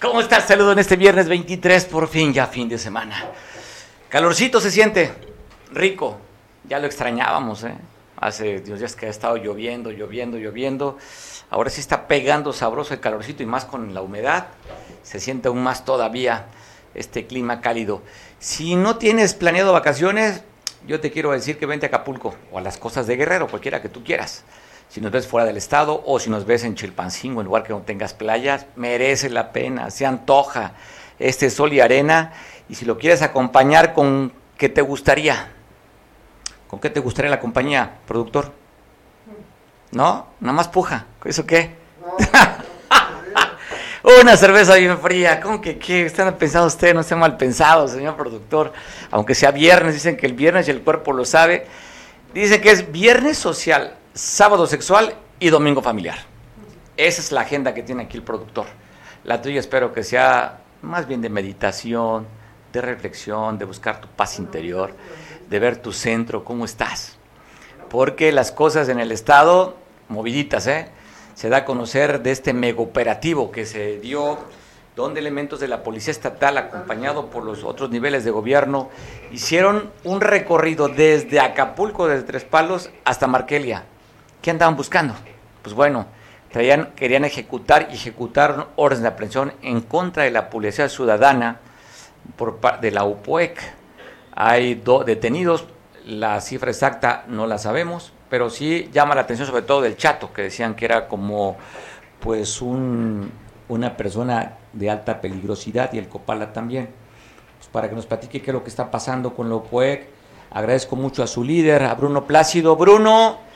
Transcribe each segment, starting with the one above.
¿Cómo estás? Saludo en este viernes 23, por fin, ya fin de semana. Calorcito se siente, rico. Ya lo extrañábamos, ¿eh? Hace días que ha estado lloviendo, lloviendo, lloviendo. Ahora sí está pegando sabroso el calorcito y más con la humedad. Se siente aún más todavía este clima cálido. Si no tienes planeado vacaciones, yo te quiero decir que vente a Acapulco o a las costas de Guerrero, cualquiera que tú quieras si nos ves fuera del estado o si nos ves en Chilpancingo, en lugar que no tengas playas, merece la pena, se antoja este sol y arena. Y si lo quieres acompañar con qué te gustaría, ¿con qué te gustaría la compañía, productor? ¿No? Nada más puja. ¿Eso qué? Una cerveza bien fría. ¿Cómo que qué? Están pensando ustedes, no sea mal pensado, señor productor. Aunque sea viernes, dicen que el viernes y el cuerpo lo sabe. Dicen que es viernes social sábado sexual y domingo familiar. Esa es la agenda que tiene aquí el productor. La tuya espero que sea más bien de meditación, de reflexión, de buscar tu paz interior, de ver tu centro, cómo estás. Porque las cosas en el Estado, moviditas, ¿eh? se da a conocer de este mega operativo que se dio donde elementos de la Policía Estatal, acompañado por los otros niveles de gobierno, hicieron un recorrido desde Acapulco, desde Tres Palos, hasta Markelia. ¿Qué andaban buscando? Pues bueno, traían, querían ejecutar y ejecutaron órdenes de aprehensión en contra de la Policía Ciudadana por de la UPOEC. Hay dos detenidos, la cifra exacta no la sabemos, pero sí llama la atención sobre todo del Chato, que decían que era como pues un, una persona de alta peligrosidad y el Copala también. Pues para que nos platique qué es lo que está pasando con la UPOEC, agradezco mucho a su líder, a Bruno Plácido. Bruno,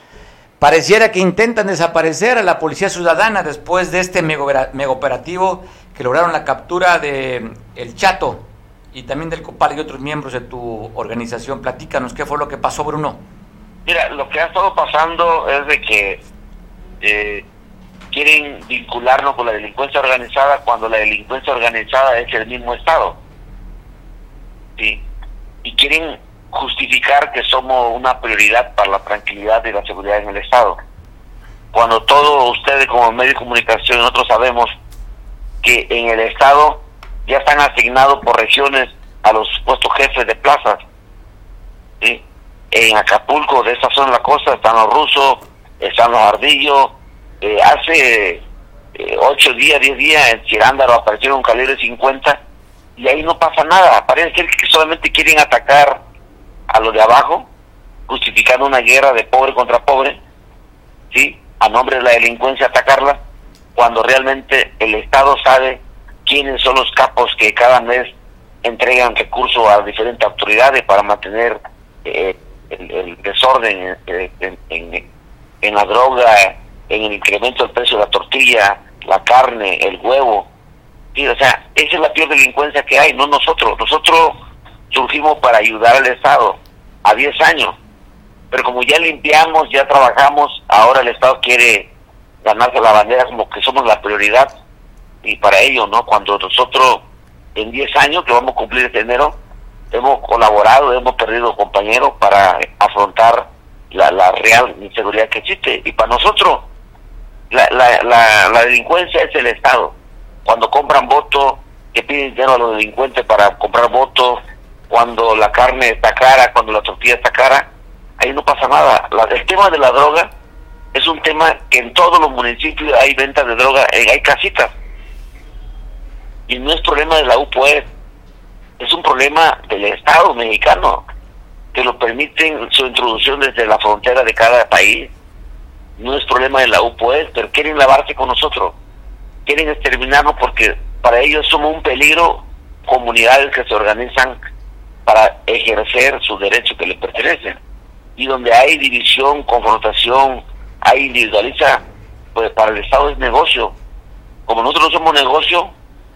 Pareciera que intentan desaparecer a la Policía Ciudadana después de este mega, operativo que lograron la captura de El Chato y también del Copal y otros miembros de tu organización. Platícanos, ¿qué fue lo que pasó, Bruno? Mira, lo que ha estado pasando es de que eh, quieren vincularnos con la delincuencia organizada cuando la delincuencia organizada es el mismo Estado. ¿sí? Y quieren justificar que somos una prioridad para la tranquilidad y la seguridad en el Estado. Cuando todos ustedes como medios de comunicación nosotros sabemos que en el Estado ya están asignados por regiones a los supuestos jefes de plazas. En Acapulco, de esa zona de la costa, están los rusos, están los ardillos. Eh, hace eh, ocho días, diez días, en Chirándaro aparecieron un calibre 50 y ahí no pasa nada. Parece que solamente quieren atacar a los de abajo, justificando una guerra de pobre contra pobre, ¿sí? a nombre de la delincuencia atacarla, cuando realmente el Estado sabe quiénes son los capos que cada mes entregan recursos a diferentes autoridades para mantener eh, el, desorden en, en, la droga, en el incremento del precio de la tortilla, la carne, el huevo. Sí, o sea, esa es la peor delincuencia que hay, no nosotros. Nosotros surgimos para ayudar al Estado a 10 años. Pero como ya limpiamos, ya trabajamos, ahora el Estado quiere ganarse la bandera como que somos la prioridad. Y para ello, ¿no? Cuando nosotros en 10 años, que vamos a cumplir este enero, hemos colaborado, hemos perdido compañeros para afrontar la, la real inseguridad que existe. Y para nosotros, la, la, la, delincuencia es el Estado. cuando compran voto, que piden dinero a los delincuentes para comprar votos, cuando la carne está cara, cuando la tortilla está cara, ahí no pasa nada. el tema de la droga es un tema que en todos los municipios hay ventas de droga, eh, hay casitas. Y no es problema de la UPOE, es un problema del Estado mexicano, que lo permiten su introducción desde la frontera de cada país. No es problema de la UPOE, pero quieren lavarse con nosotros. Quieren exterminarnos porque para ellos somos un peligro comunidades que se organizan para ejercer sus derechos que les pertenecen. Y donde hay división, confrontación, hay individualiza, pues para el Estado es negocio. Como nosotros no somos negocio,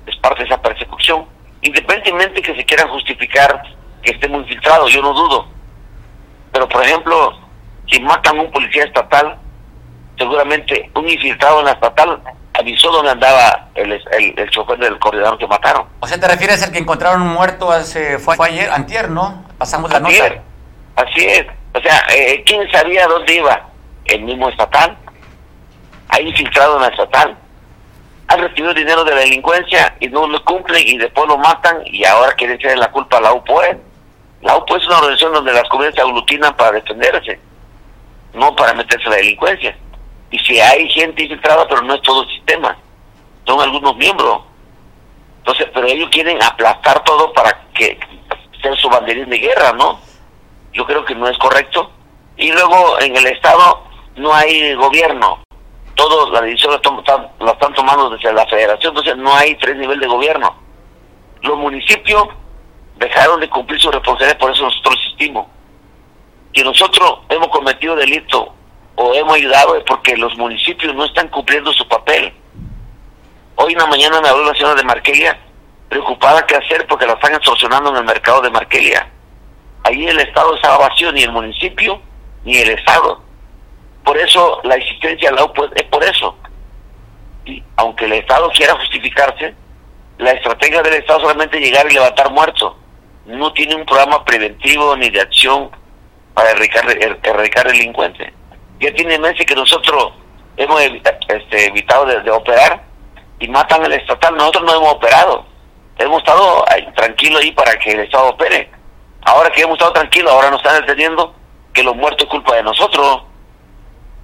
es parte de esa persecución. Independientemente que se quieran justificar que estemos infiltrados, yo no dudo. Pero, por ejemplo, si matan a un policía estatal, seguramente un infiltrado en la estatal avisó dónde andaba el, el, chofer del coordinador que mataron. O sea, ¿te refieres al que encontraron muerto hace, fue, ayer, antier, no? Pasamos la noche. Así es. O sea, eh, ¿quién sabía dónde iba? El mismo estatal. Hay infiltrado en la estatal. Han recibido dinero de la delincuencia y no lo cumplen y después lo matan y ahora quieren echarle la culpa a la UPOE. La UPOE es una organización donde las comunidades se aglutinan para defenderse, no para meterse a la delincuencia. Y si hay gente infiltrada, pero no es todo el sistema, son algunos miembros. Entonces, pero ellos quieren aplastar todo para que sea su banderín de guerra, ¿no? Yo creo que no es correcto. Y luego en el Estado no hay gobierno. Todos la decisión la, están tomando desde la federación, entonces no hay tres niveles de gobierno. Los municipios dejaron de cumplir su responsabilidad, por eso nosotros insistimos. Que nosotros hemos cometido delito o hemos ayudado es porque los municipios no están cumpliendo su papel. Hoy en la mañana me habló la señora de Marquelia, preocupada qué hacer porque la están extorsionando en el mercado de Marquelia. Ahí el Estado estaba vacío, ni el municipio, ni el Estado. Por eso la existencia de la UPO es por eso. Y aunque el Estado quiera justificarse, la estrategia del Estado solamente llegar y levantar muertos. No tiene un programa preventivo ni de acción para erradicar, er, erradicar delincuentes ya tiene meses que nosotros hemos este, evitado de, operar y matan al estatal. Nosotros no hemos operado. Hemos estado tranquilos ahí para que el Estado opere. Ahora que hemos estado tranquilos, ahora nos están entendiendo que los muertos es culpa de nosotros.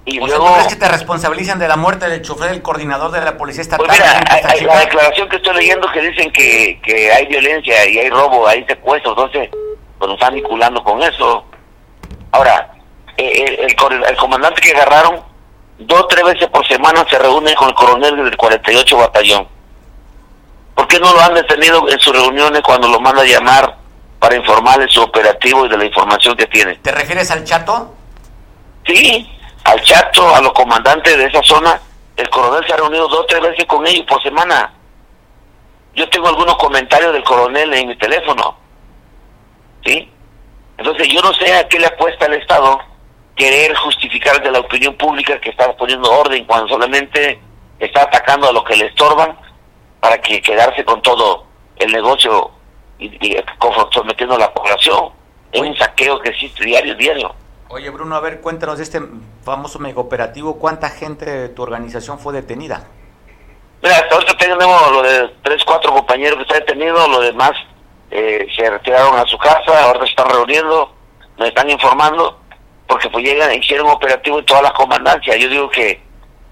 Y luego, crees que te responsabilizan de la muerte del chofer del coordinador de la policía estatal? Pues mira, hay, la declaración que estoy leyendo que dicen que, que hay violencia y hay robo, hay secuestro, entonces pues nos están vinculando con eso. Ahora, el, el, comandante que agarraron, dos o tres veces por semana se reúne con el coronel del 48 Batallón. ¿Por qué no lo han detenido en sus reuniones cuando lo manda a llamar para informarle su operativo y de la información que tiene? ¿Te refieres al chato? Sí, al chato, a los comandantes de esa zona. El coronel se ha reunido dos o tres veces con ellos por semana. Yo tengo algunos comentarios del coronel en mi teléfono. ¿Sí? Entonces yo no sé a qué le apuesta el Estado querer justificar de la opinión pública que está poniendo orden cuando solamente está atacando a los que le estorban para que quedarse con todo el negocio y, y sometiendo a la población. Es un saqueo que existe diario, diario. Oye, Bruno, a ver, cuéntanos de este famoso mega operativo. ¿Cuánta gente de tu organización fue detenida? Mira, hasta ahorita tenemos lo de tres, cuatro compañeros que están detenidos, los demás eh, se retiraron a su casa, ahora se están reuniendo, me están informando porque pues llegan, hicieron operativo en todas las comandancias. Yo digo que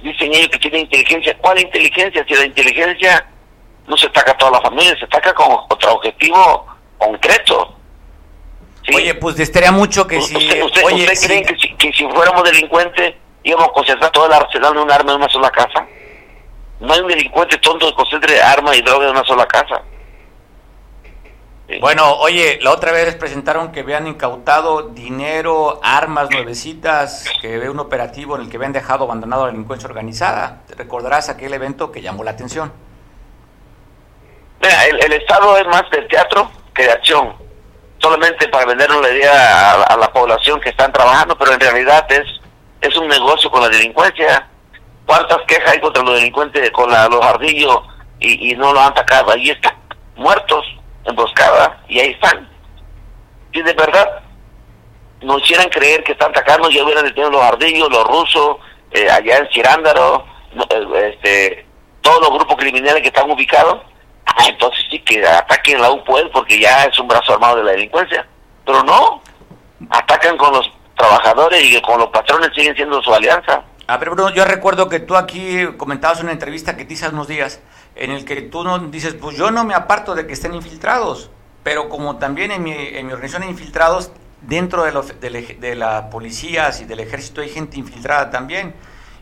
dicen ellos que tienen inteligencia. ¿Cuál inteligencia? Si la inteligencia no se ataca a toda la familia, se ataca con otro objetivo concreto. Oye, pues estaría mucho que si... ¿Usted, usted, cree que si, que si fuéramos delincuentes íbamos a concentrar todo el arsenal de un arma en una sola casa? No hay un delincuente tonto que concentre arma y droga en una sola casa. Bueno, oye, la otra vez presentaron que habían incautado dinero, armas nuevecitas, que ve un operativo en el que habían dejado abandonado la delincuencia organizada. ¿Te recordarás aquel evento que llamó la atención? Mira, el, Estado es más de teatro que de acción. Solamente para vender una idea a, la población que están trabajando, pero en realidad es, es un negocio con la delincuencia. ¿Cuántas quejas hay contra los delincuentes, con los ardillos y, y no lo han atacado? Ahí están, muertos emboscada y ahí están. Si de verdad nos hicieran creer que están atacando, ya hubieran detenido los ardillos, los rusos, eh, allá en Cirándaro, eh, este, todos los grupos criminales que están ubicados, ah, entonces sí que ataquen la UPUEL porque ya es un brazo armado de la delincuencia. Pero no, atacan con los trabajadores y con los patrones siguen siendo su alianza. A ver, Bruno, yo recuerdo que tú aquí comentabas una entrevista que te hice hace unos días, en el que tú no dices, pues yo no me aparto de que estén infiltrados, pero como también en mi, en mi organización hay infiltrados, dentro de, los, de, la policías y del ejército hay gente infiltrada también.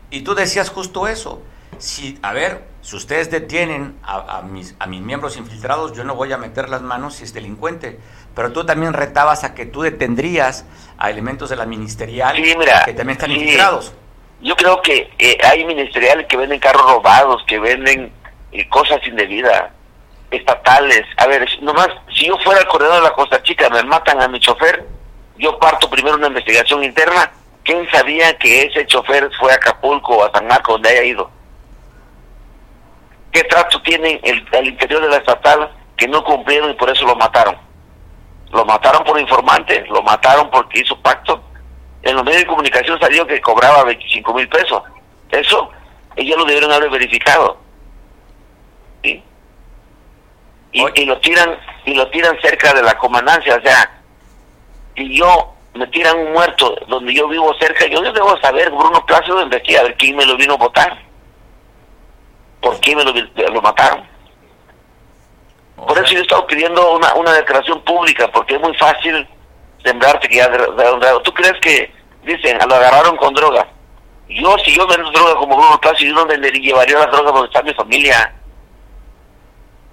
Y tú decías justo eso. Si, a ver, si ustedes detienen a, mis, a mis miembros infiltrados, yo no voy a meter las manos si es delincuente. Pero tú también retabas a que tú detendrías a elementos de la ministerial que también están infiltrados. Yo creo que eh, hay ministeriales que venden carros robados, que venden eh, cosas indebidas, estatales. A ver, nomás, si yo fuera al corredor de la Costa Chica, me matan a mi chofer, yo parto primero una investigación interna. ¿Quién sabía que ese chofer fue a Acapulco o a San Marcos, donde haya ido? ¿Qué trato tienen el, al interior de la estatal que no cumplieron y por eso lo mataron? Lo mataron por informante, lo mataron porque hizo pacto. En los medios de comunicación salió que cobraba 25 mil pesos. Eso ellos lo debieron haber verificado. ¿Sí? Y, y, lo tiran y lo tiran cerca de la comandancia, o sea, y yo me tiran un muerto donde yo vivo cerca, yo debo saber, Bruno Plácido, investigar a ver quién me lo vino a votar. ¿Por qué me lo, mataron? Por eso yo he estado pidiendo una, una declaración pública, porque es muy fácil sembrarte que ya ¿Tú crees que, dicen, lo agarraron con droga? Yo, si yo vendo droga como Bruno Plácido, ¿yo dónde le llevaría la droga donde está mi familia?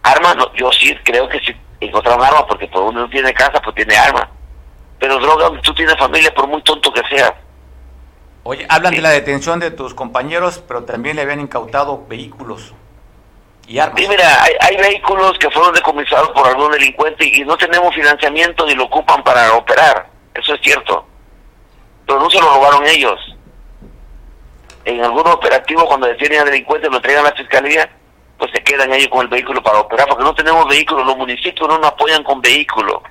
Arma, no, yo sí creo que si encontraron arma, porque por uno no tiene casa, pues tiene arma pero droga tú tienes familia por muy tonto que sea. Oye, hablan de la detención de tus compañeros, pero también le habían incautado vehículos y armas. Sí, mira, hay, vehículos que fueron decomisados por algún delincuente y no tenemos financiamiento ni lo ocupan para operar. Eso es cierto. Pero no se lo robaron ellos. En algún operativo, cuando detienen a delincuentes, lo entregan a la fiscalía, pues se quedan ellos con el vehículo para operar, porque no tenemos vehículos. Los municipios no nos apoyan con vehículos.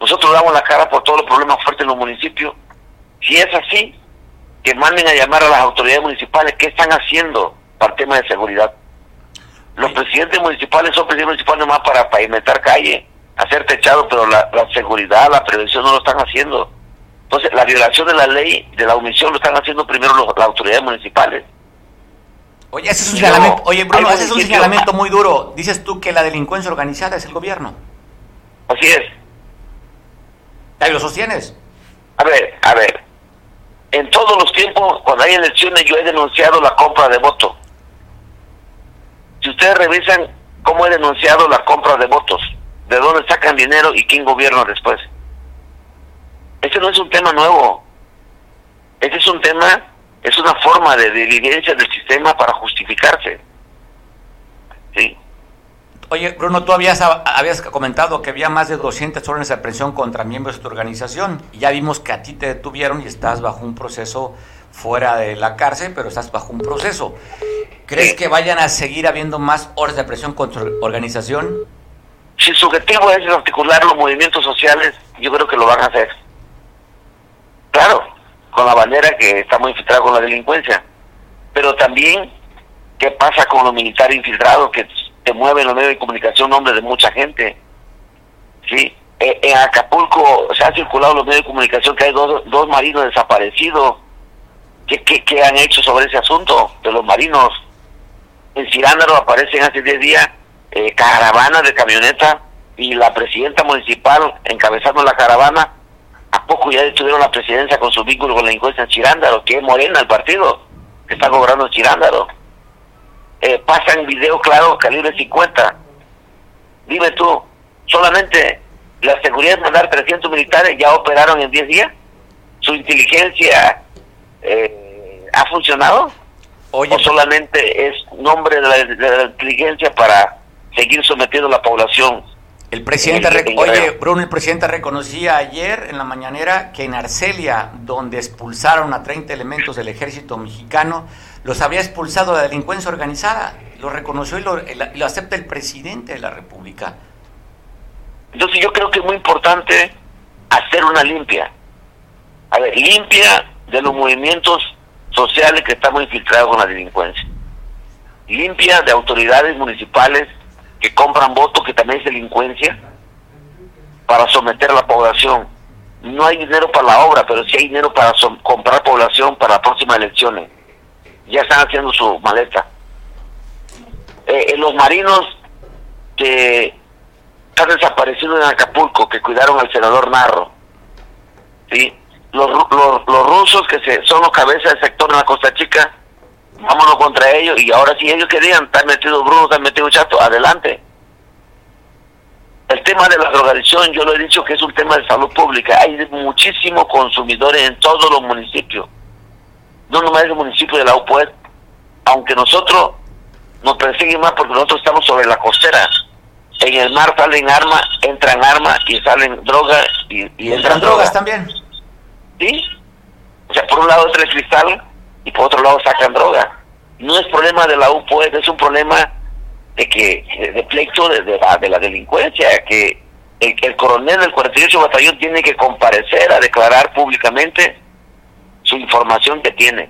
Nosotros damos la cara por todos los problemas fuertes en los municipios. Si es así, que manden a llamar a las autoridades municipales qué están haciendo para el tema de seguridad. Los presidentes municipales son presidentes municipales más para pavimentar calle, hacer techado, pero la, seguridad, la prevención no lo están haciendo. Entonces, la violación de la ley, de la omisión, lo están haciendo primero las autoridades municipales. Oye, ese es un señalamiento, oye Bruno, ese es un señalamiento muy duro. Dices tú que la delincuencia organizada es el gobierno. Así es. Ahí lo sostienes. A ver, a ver. En todos los tiempos, cuando hay elecciones, yo he denunciado la compra de votos. Si ustedes revisan cómo he denunciado la compra de votos, de dónde sacan dinero y quién gobierna después. Ese no es un tema nuevo. Ese es un tema, es una forma de diligencia del sistema para justificarse. ¿Sí? Oye, Bruno, tú habías, habías comentado que había más de 200 órdenes de aprehensión contra miembros de tu organización y ya vimos que a ti te detuvieron y estás bajo un proceso fuera de la cárcel, pero estás bajo un proceso. ¿Crees que vayan a seguir habiendo más órdenes de aprehensión contra tu organización? Si su objetivo es articular los movimientos sociales, yo creo que lo van a hacer. Claro, con la bandera que está muy infiltrada con la delincuencia. Pero también, ¿qué pasa con los militares infiltrados que te mueve en los medios de comunicación nombre de mucha gente. Sí, e, en Acapulco se han circulado los medios de comunicación que hay dos, dos marinos desaparecidos. ¿Qué, ¿Qué, han hecho sobre ese asunto de los marinos? En Cirándaro aparecen hace 10 días eh, caravanas de camioneta y la presidenta municipal encabezando la caravana. ¿A poco ya estuvieron la presidencia con su vínculo con la encuesta en Chirándaro? que es Morena el partido que está cobrando en Chirándaro? eh, pasan video claro calibre 50. Dime tú, solamente la seguridad de mandar 300 militares ya operaron en 10 días. ¿Su inteligencia eh, ha funcionado? ¿O solamente es nombre de la, inteligencia para seguir sometiendo a la población el presidente, oye, Bruno, el presidente reconocía ayer en la mañanera que en Arcelia, donde expulsaron a 30 elementos del ejército mexicano, los había expulsado la delincuencia organizada. Lo reconoció y lo, lo acepta el presidente de la República. Entonces yo creo que es muy importante hacer una limpia. A ver, limpia de los movimientos sociales que estamos infiltrados con la delincuencia. limpia de autoridades municipales que compran votos, que también es delincuencia, para someter a la población. No hay dinero para la obra, pero sí hay dinero para comprar población para las próximas elecciones. Ya están haciendo su maleta. Eh, los marinos que están desaparecidos en Acapulco, que cuidaron al senador Narro, ¿sí? los, los, los rusos que se, son los cabezas del sector en la Costa Chica, vámonos contra ellos y ahora si ellos querían estar metido Bruno, estar metido Chato, adelante. El tema de la drogadicción, yo lo he dicho que es un tema de salud pública. Hay muchísimos consumidores en todos los municipios. No nomás en el municipio de la UPUED, aunque nosotros nos persiguen más porque nosotros estamos sobre la costera. En el mar salen armas, entran armas y salen drogas y, entran, drogas también. ¿Sí? O sea, por un lado entra el cristal y por otro lado sacan droga. No es problema de la UPOE, es un problema de que de pleito de, de, la, de la delincuencia, que el, el coronel del 48 batallón tiene que comparecer a declarar públicamente su información que tiene.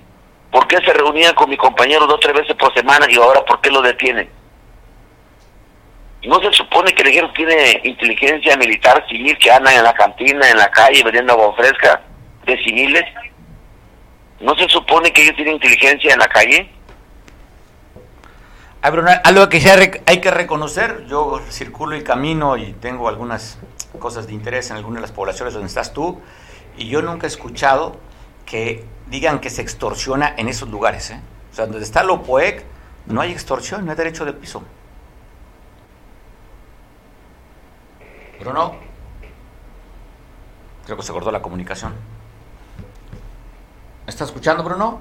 ¿Por qué se reunían con mi compañero dos o tres veces por semana y ahora por qué lo detienen? ¿No se supone que el ejército tiene inteligencia militar civil que andan en la cantina, en la calle, vendiendo agua fresca? de civiles? ¿No se supone que ellos tienen inteligencia en la calle? algo que hay que reconocer, yo circulo y camino y tengo algunas cosas de interés en algunas de las poblaciones donde estás tú, y yo nunca he escuchado que digan que se extorsiona en esos lugares. ¿eh? O sea, donde está POEC, no hay extorsión, no hay derecho de piso. Bruno, creo que se cortó la comunicación. ¿Me está escuchando, Bruno?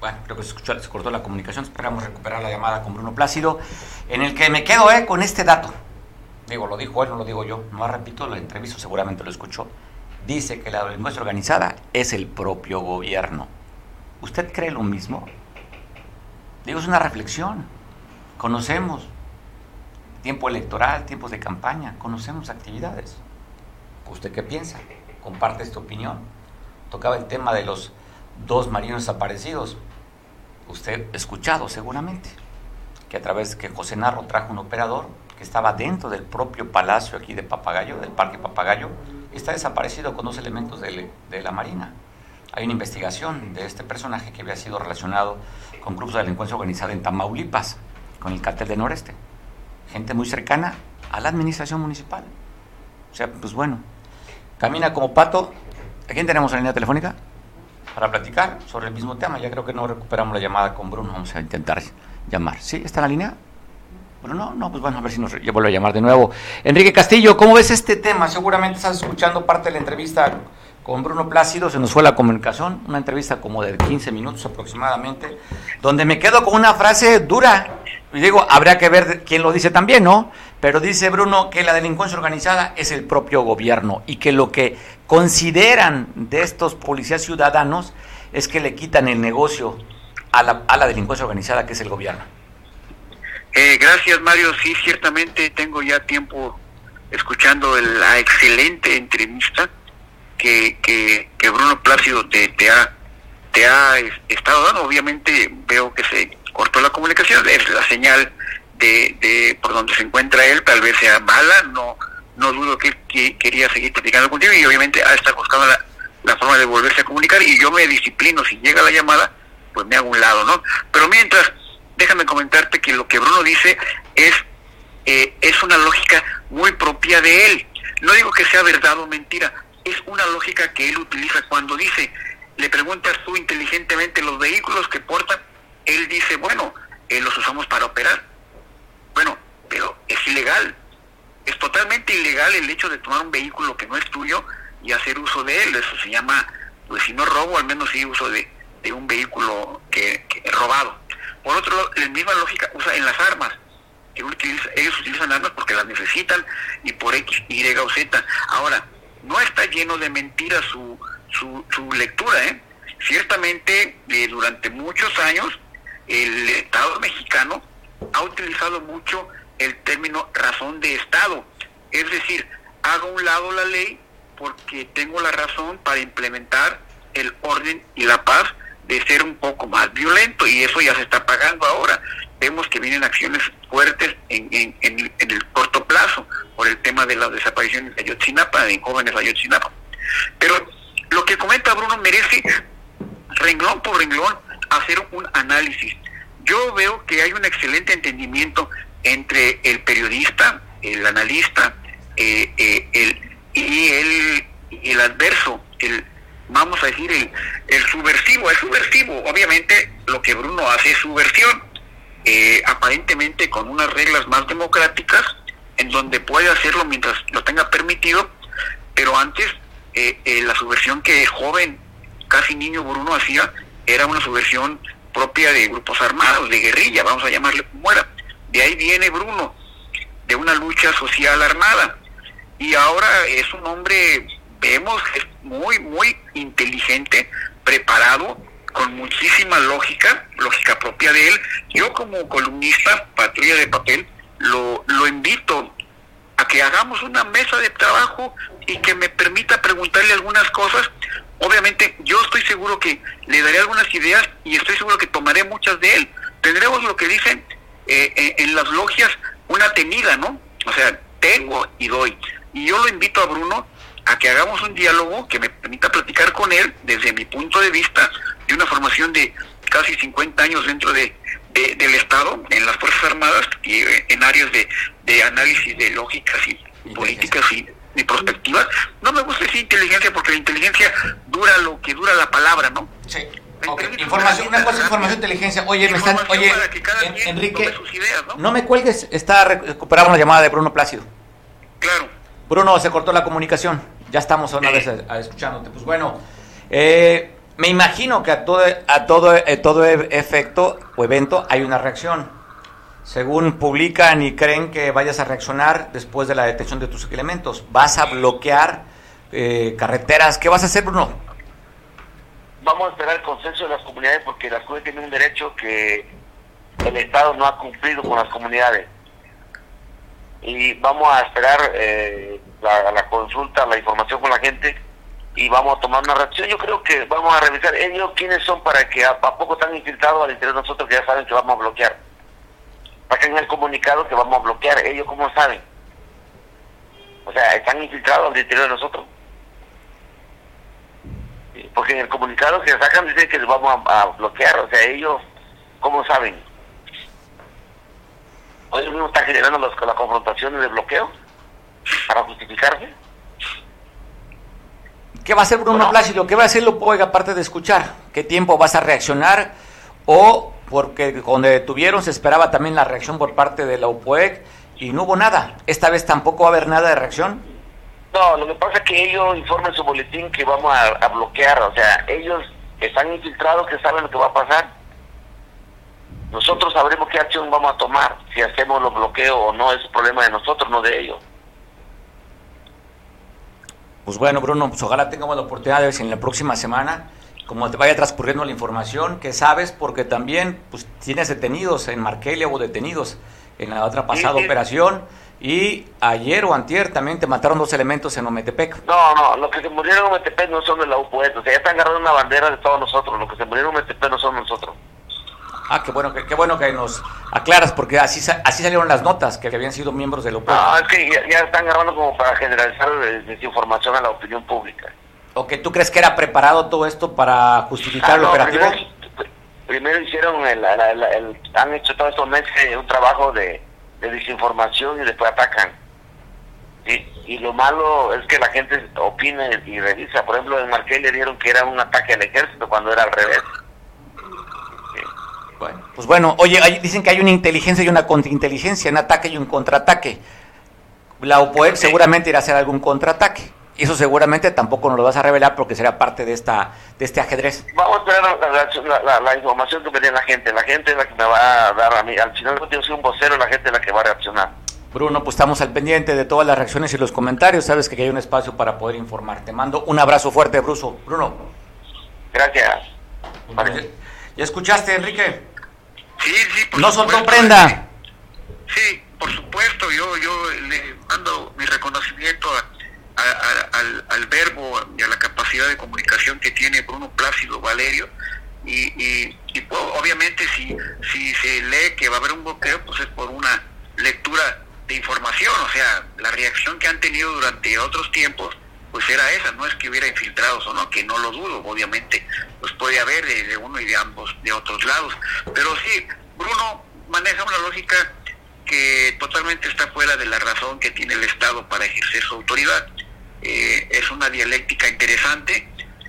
Bueno, creo que se, escuchó, se cortó la comunicación. Esperamos recuperar la llamada con Bruno Plácido, en el que me quedo eh, con este dato. Digo, lo dijo él, no lo digo yo. No repito, lo entrevisto, seguramente lo escuchó. Dice que la delincuencia organizada es el propio gobierno. ¿Usted cree lo mismo? Digo, es una reflexión. Conocemos tiempo electoral, tiempos de campaña, conocemos actividades. ¿Usted qué piensa? ¿Comparte esta opinión? Tocaba el tema de los dos marinos desaparecidos. Usted ha escuchado seguramente que a través que José Narro trajo un operador que estaba dentro del propio palacio aquí de Papagayo, del Parque Papagayo, está desaparecido con dos elementos de, de la Marina. Hay una investigación de este personaje que había sido relacionado con grupos de delincuencia organizada en Tamaulipas, con el cartel de Noreste. Gente muy cercana a la administración municipal. O sea, pues bueno, camina como pato ¿A quién tenemos en línea telefónica? Para platicar sobre el mismo tema. Ya creo que no recuperamos la llamada con Bruno. Vamos a intentar llamar. ¿Sí? ¿Está en la línea? Bruno, no, pues bueno, a ver si nos vuelve a llamar de nuevo. Enrique Castillo, ¿cómo ves este tema? Seguramente estás escuchando parte de la entrevista con Bruno Plácido, se nos fue la comunicación, una entrevista como de 15 minutos aproximadamente, donde me quedo con una frase dura. Y digo, habría que ver quién lo dice también, ¿no? Pero dice Bruno que la delincuencia organizada es el propio gobierno y que lo que consideran de estos policías ciudadanos es que le quitan el negocio a la, a la delincuencia organizada que es el gobierno. Eh, gracias Mario, sí, ciertamente tengo ya tiempo escuchando la excelente entrevista que, que, Bruno Plácido te, te, ha, te ha estado dando. Obviamente veo que se cortó la comunicación, es la señal de, por donde se encuentra él tal vez sea mala, no no dudo que, quería seguir platicando contigo y obviamente ha estar buscando la, forma de volverse a comunicar y yo me disciplino, si llega la llamada, pues me hago un lado, ¿no? Pero mientras, déjame comentarte que lo que Bruno dice es, eh, es una lógica muy propia de él. No digo que sea verdad o mentira, es una lógica que él utiliza cuando dice, le preguntas tú inteligentemente los vehículos que portan, él dice, bueno, eh, los usamos para operar. Bueno, pero es ilegal. Es totalmente ilegal el hecho de tomar un vehículo que no es tuyo y hacer uso de él. Eso se llama, pues si no robo, al menos sí uso de, de un vehículo que, que robado. Por otro lado, la misma lógica usa en las armas. ellos utilizan armas porque las necesitan y por X, Y o Z. Ahora, no está lleno de mentiras su, su, su lectura. ¿eh? Ciertamente, eh, durante muchos años, el Estado mexicano ha utilizado mucho el término razón de Estado. Es decir, hago un lado la ley porque tengo la razón para implementar el orden y la paz de ser un poco más violento y eso ya se está pagando ahora. Vemos que vienen acciones fuertes en, en, en, el corto plazo por el tema de las desapariciones de Ayotzinapa, de jóvenes de Ayotzinapa. Pero lo que comenta Bruno merece renglón por renglón hacer un análisis. Yo veo que hay un excelente entendimiento entre el periodista, el analista, eh, eh, el, y el, el adverso, el, vamos a decir, el, el subversivo, es subversivo. Obviamente lo que Bruno hace es subversión, eh, aparentemente con unas reglas más democráticas, en donde puede hacerlo mientras lo tenga permitido, pero antes eh, eh, la subversión que joven, casi niño Bruno hacía, era una subversión propia de grupos armados, de guerrilla, vamos a llamarle como era. De ahí viene Bruno, de una lucha social armada. Y ahora es un hombre vemos es muy, muy inteligente, preparado, con muchísima lógica, lógica propia de él. Yo como columnista, patrulla de papel, lo, lo invito a que hagamos una mesa de trabajo y que me permita preguntarle algunas cosas. Obviamente yo estoy seguro que le daré algunas ideas y estoy seguro que tomaré muchas de él. Tendremos lo que dicen eh, eh, en las logias una tenida, ¿no? O sea, tengo y doy. Y yo lo invito a Bruno a que hagamos un diálogo que me permita platicar con él desde mi punto de vista de una formación de casi 50 años dentro de, del Estado, en las Fuerzas Armadas y eh, en áreas de, de análisis de lógicas y políticas y, y perspectivas. No me gusta decir inteligencia porque la inteligencia dura lo que dura la palabra, ¿no? Sí. Información, una cosa información, inteligencia. Oye, me están, oye, Enrique, ¿no? ¿no? me cuelgues, está recuperamos la llamada de Bruno Plácido. Claro. Bruno, se cortó la comunicación. Ya estamos una vez escuchándote. Pues bueno, eh, me imagino que a todo, a todo, eh, todo e, efecto o evento hay una reacción. Según publican y creen que vayas a reaccionar después de la detección de tus elementos. ¿Vas a bloquear eh, carreteras? ¿Qué vas a hacer, Bruno? Vamos a esperar el consenso de las comunidades porque las comunidades tienen un derecho que el Estado no ha cumplido con las comunidades y vamos a esperar eh, la, consulta, la información con la gente y vamos a tomar una reacción. Yo creo que vamos a revisar ellos quiénes son para que a, poco están infiltrados al interior de nosotros que ya saben que vamos a bloquear. Que en el comunicado que vamos a bloquear, ellos cómo saben. O sea, están infiltrados al interior de nosotros. Porque en el comunicado que sacan dicen que les vamos a, a bloquear, o sea, ellos cómo saben hoy mismo está generando las, las confrontaciones de bloqueo para justificarse. ¿Qué va a hacer Bruno Plácido? ¿Qué va a hacer Lopoeg aparte de escuchar? ¿Qué tiempo vas a reaccionar? O porque cuando detuvieron se esperaba también la reacción por parte de la UPOEG y no hubo nada. ¿Esta vez tampoco va a haber nada de reacción? No, lo que pasa es que ellos informan su boletín que vamos a, a bloquear. O sea, ellos están infiltrados que saben lo que va a pasar nosotros sabremos qué acción vamos a tomar, si hacemos los bloqueos o no, es problema de nosotros, no de ellos. Pues bueno, Bruno, pues ojalá tengamos la oportunidad de ver si en la próxima semana, como te vaya transcurriendo la información, que sabes, porque también pues tienes detenidos en Markelia o detenidos en la otra pasada operación, y ayer o antier también te mataron dos elementos en Ometepec. No, no, los que se murieron en Ometepec no son de la UPUE, o sea, ya están agarrando una bandera de todos nosotros, los que se murieron en Ometepec no son nosotros. Ah, qué bueno, qué, bueno que nos aclaras, porque así así salieron las notas que habían sido miembros del OPEC. No, es que ya, están grabando como para generalizar desinformación a la opinión pública. ¿O que tú crees que era preparado todo esto para justificar el ah, operativo? Primero, hicieron, el, han hecho todos estos meses un trabajo de, desinformación y después atacan. Y lo malo es que la gente opina y revisa. Por ejemplo, en Marqués le dieron que era un ataque al ejército cuando era al revés. Pues bueno, oye, dicen que hay una inteligencia y una contrainteligencia, un ataque y un contraataque. La OPOEP seguramente irá a hacer algún contraataque. Y eso seguramente tampoco nos lo vas a revelar porque será parte de esta de este ajedrez. Vamos a esperar la, información que me dé la gente. La gente es la que me va a dar a mí. Al final, yo soy un vocero, la gente es la que va a reaccionar. Bruno, pues estamos al pendiente de todas las reacciones y los comentarios. Sabes que hay un espacio para poder informar. Te mando un abrazo fuerte, Bruso. Bruno. Gracias. ¿Ya escuchaste, Enrique? Sí, sí, por No soltó prenda. Sí, por supuesto, yo, yo le mando mi reconocimiento al, al, verbo y a la capacidad de comunicación que tiene Bruno Plácido Valerio, y, pues, obviamente si, si se lee que va a haber un bloqueo, pues es por una lectura de información, o sea, la reacción que han tenido durante otros tiempos, pues era esa, no es que hubiera infiltrados o no, que no lo dudo, obviamente, pues puede haber de, uno y de ambos, de otros lados, pero sí, Bruno maneja una lógica que totalmente está fuera de la razón que tiene el Estado para ejercer su autoridad. Eh, es una dialéctica interesante,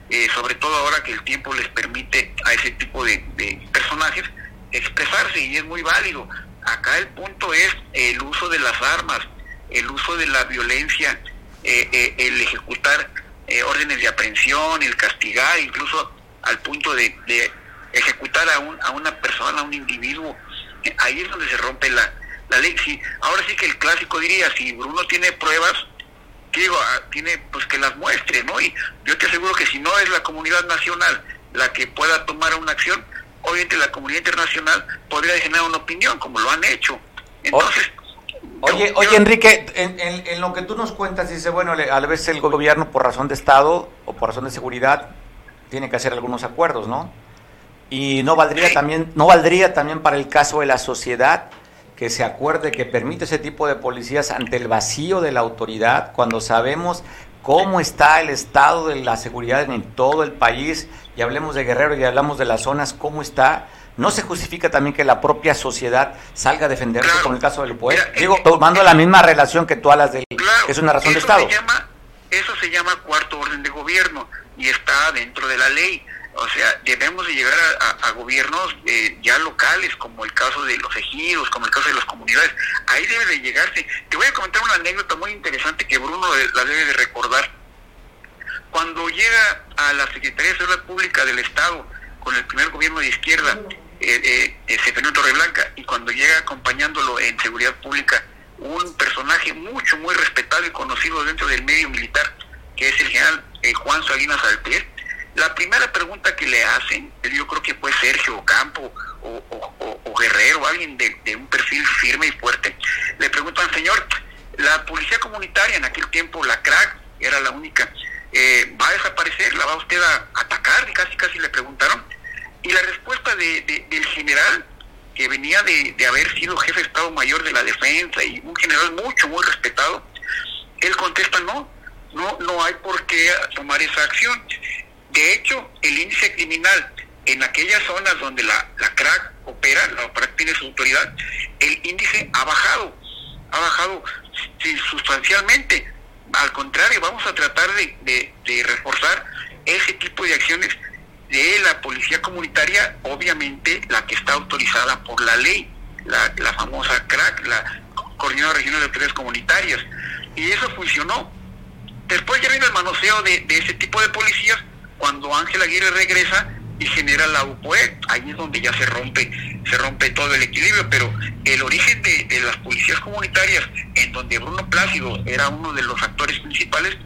eh, sobre todo ahora que el tiempo les permite a ese tipo de, personajes expresarse y es muy válido. Acá el punto es el uso de las armas, el uso de la violencia, eh, el ejecutar órdenes de aprehensión, el castigar, incluso al punto de, ejecutar a, un, a una persona, a un individuo. Ahí es donde se rompe la, la ley. ahora sí que el clásico diría, si Bruno tiene pruebas, digo, ah, tiene pues que las muestre, ¿no? Y yo te aseguro que si no es la comunidad nacional la que pueda tomar una acción, obviamente la comunidad internacional podría generar una opinión, como lo han hecho. Entonces... Oye, oye Enrique, en, lo que tú nos cuentas, dice, bueno, a vez el gobierno por razón de Estado o por razón de seguridad tiene que hacer algunos acuerdos, ¿no? Y no valdría también, no valdría también para el caso de la sociedad que se acuerde que permite ese tipo de policías ante el vacío de la autoridad, cuando sabemos cómo está el estado de la seguridad en todo el país, y hablemos de Guerrero y hablamos de las zonas, cómo está, no se justifica también que la propia sociedad salga a defenderse, como el caso del pueblo. Digo, tomando la misma relación que tú hablas de que es una razón de Estado. eso se llama cuarto orden de gobierno y está dentro de la ley. O sea, debemos de llegar a, gobiernos eh, ya locales, como el caso de los ejidos, como el caso de las comunidades. Ahí debe de llegarse. Te voy a comentar una anécdota muy interesante que Bruno la debe de recordar. Cuando llega a la Secretaría de Seguridad Pública del Estado, con el primer gobierno de izquierda, eh, eh, Torre Torreblanca, y cuando llega acompañándolo en seguridad pública, un personaje mucho, muy respetado y conocido dentro del medio militar, que es el general eh, Juan Salinas Altés, la primera pregunta que le hacen, yo creo que fue Sergio Campo o, Guerrero, alguien de, un perfil firme y fuerte, le preguntan, señor, la policía comunitaria en aquel tiempo, la CRAC, era la única, eh, ¿va a desaparecer? ¿La va usted a atacar? Casi casi le preguntaron. Y la respuesta de, del general, que venía de, de haber sido jefe de Estado Mayor de la Defensa y un general mucho, muy respetado, él contesta, no, no, no hay por qué tomar esa acción. De hecho, el índice criminal en aquellas zonas donde la, la CRAC opera, la CRAC tiene su autoridad, el índice ha bajado, ha bajado sustancialmente. Al contrario, vamos a tratar de, reforzar ese tipo de acciones de la policía comunitaria, obviamente la que está autorizada por la ley, la, la famosa CRAC, la Coordinadora Regional de Autoridades Comunitarias. Y eso funcionó. Después ya vino el manoseo de, de ese tipo de policías cuando Ángel Aguirre regresa y genera la UPOE, ahí es donde ya se rompe, se rompe todo el equilibrio, pero el origen de, las policías comunitarias, en donde Bruno Plácido era uno de los actores principales,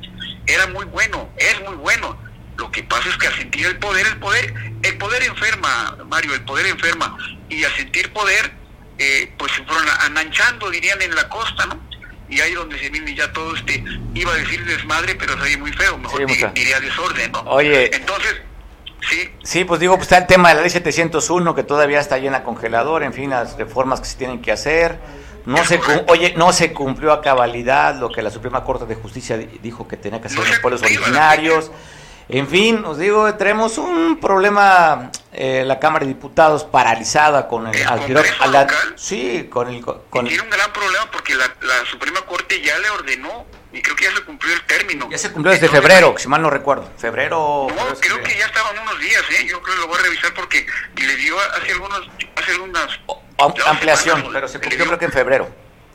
era muy bueno, es muy bueno. Lo que pasa es que al sentir el poder, el poder, el poder enferma, Mario, el poder enferma, y al sentir poder, eh, pues se fueron ananchando, dirían, en la costa, ¿no? Y ahí donde se viene ya todo este, iba a decir desmadre, pero se muy feo, mejor diría desorden, ¿no? Oye. Entonces, sí. Sí, pues digo, pues está el tema de la ley 701 que todavía está llena congelador, en fin, las reformas que se tienen que hacer. No se, oye, no se cumplió a cabalidad lo que la Suprema Corte de Justicia dijo que tenía que hacer los pueblos originarios. En fin, os digo, tenemos un problema, eh, la Cámara de Diputados paralizada con el... al, sí, con el... Con tiene un gran problema porque la, Suprema Corte ya le ordenó y creo que ya se cumplió el término. Ya se cumplió desde febrero, si mal no recuerdo. Febrero... No, creo que ya estaban unos días, ¿eh? Yo creo que lo voy a revisar porque le dio hace algunos... Hace algunas... ampliación, pero se cumplió creo que en febrero,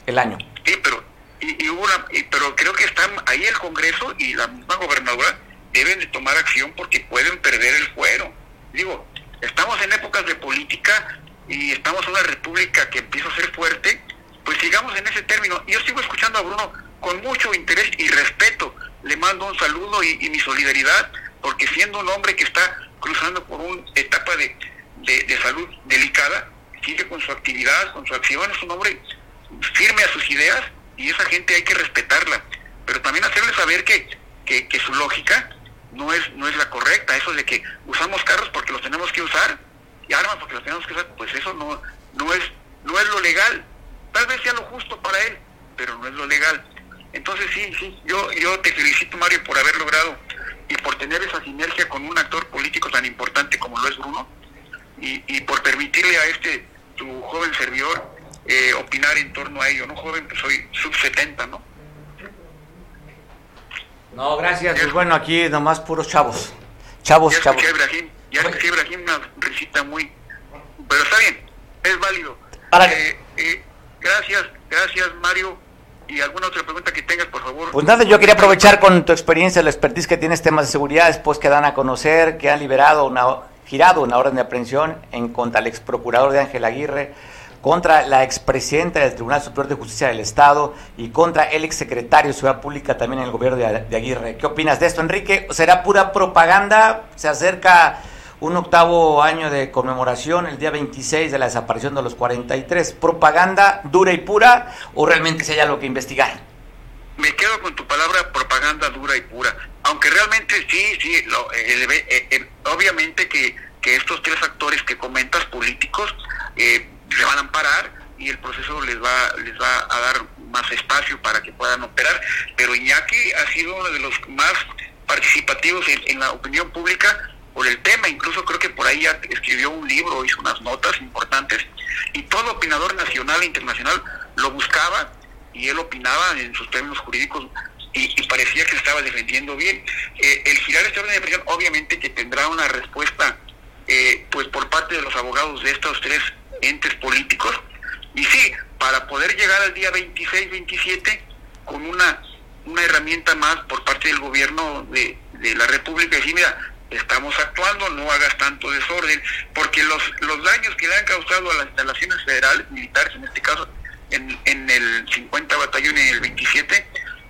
el año. Sí, pero... Y, hubo una, pero creo que están ahí el Congreso y la misma gobernadora deben de tomar acción porque pueden perder el fuero. Digo, estamos en épocas de política y estamos en una república que empieza a ser fuerte, pues sigamos en ese término. Yo sigo escuchando a Bruno con mucho interés y respeto. Le mando un saludo y, mi solidaridad, porque siendo un hombre que está cruzando por una etapa de, de, salud delicada, sigue con su actividad, con su acción, es un hombre firme a sus ideas y esa gente hay que respetarla. Pero también hacerle saber que, que, que su lógica no es, no es la correcta, eso de que usamos carros porque los tenemos que usar y armas porque los tenemos que usar, pues eso no, no, es, no es lo legal. Tal vez sea lo justo para él, pero no es lo legal. Entonces sí, sí, yo, yo te felicito Mario por haber logrado y por tener esa sinergia con un actor político tan importante como lo es Bruno y, y por permitirle a este tu joven servidor eh, opinar en torno a ello, ¿no? Joven, pues soy sub 70, ¿no? No, gracias. Pues bueno, aquí nomás puros chavos. Chavos, ya chavos. Ibrahim, ya escuché Ibrahim una risita muy... Pero está bien, es válido. Para- Eh, eh, gracias, gracias Mario. Y alguna otra pregunta que tengas, por favor. Pues nada, yo quería aprovechar con tu experiencia, la expertise que tienes temas de seguridad, después que dan a conocer que han liberado una, girado una orden de aprehensión en contra el ex procurador de Ángel Aguirre, contra la expresidenta del Tribunal Superior de Justicia del Estado y contra el exsecretario de Ciudad Pública también en el gobierno de, Aguirre. ¿Qué opinas de esto, Enrique? ¿Será pura propaganda? ¿Se acerca un octavo año de conmemoración, el día 26 de la desaparición de los 43? ¿Propaganda dura y pura o realmente si hay algo que investigar? me quedo con tu palabra propaganda dura y pura. Aunque realmente sí, sí, lo- el- eh, eh, obviamente que, que estos tres actores que comentas, políticos, eh, se van a amparar y el proceso les va, les va a dar más espacio para que puedan operar. Pero Iñaki ha sido uno de los más participativos en, la opinión pública por el tema. Incluso creo que por ahí ya escribió un libro, hizo unas notas importantes. Y todo opinador nacional e internacional lo buscaba y él opinaba en sus términos jurídicos y, y parecía que estaba defendiendo bien. Eh, el girar esta orden de prisión obviamente que tendrá una respuesta eh, pues por parte de los abogados de estos tres entes políticos. Y sí, para poder llegar al día 26-27 con una, una herramienta más por parte del gobierno de, de la República, decir, mira, estamos actuando, no hagas tanto desorden, porque los, los daños que le han causado a las instalaciones federales, militares en este caso, en, en el 50 batallón y en el 27,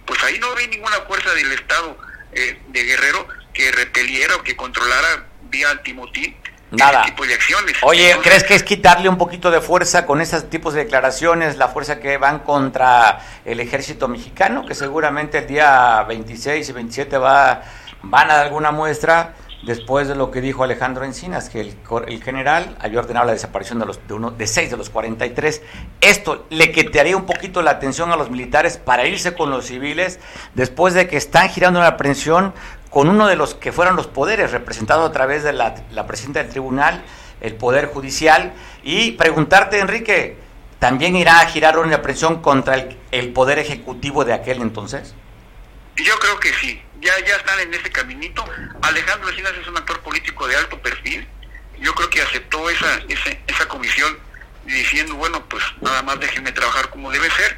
pues ahí no hay ninguna fuerza del Estado eh, de Guerrero que repeliera o que controlara vía antimotín Nada. ese tipo de acciones. Oye, Entonces, ¿crees que es quitarle un poquito de fuerza con esos tipos de declaraciones, la fuerza que van contra el ejército mexicano, que seguramente el día 26 y 27 va, van a dar alguna muestra después de lo que dijo Alejandro Encinas, que el, el general había ordenado la desaparición de, los, de, uno, de seis de los 43? Esto le quitaría un poquito la atención a los militares para irse con los civiles después de que están girando una aprehensión con uno de los que fueron los poderes representados a través de la, presidenta del tribunal, el Poder Judicial, y preguntarte, Enrique, ¿también irá a girar una aprehensión contra el, el Poder Ejecutivo de aquel entonces? Yo creo que sí, ya, ya están en ese caminito. Alejandro Encinas es un actor político de alto perfil. Yo creo que aceptó esa, esa, esa comisión diciendo, bueno, pues nada más déjenme trabajar como debe ser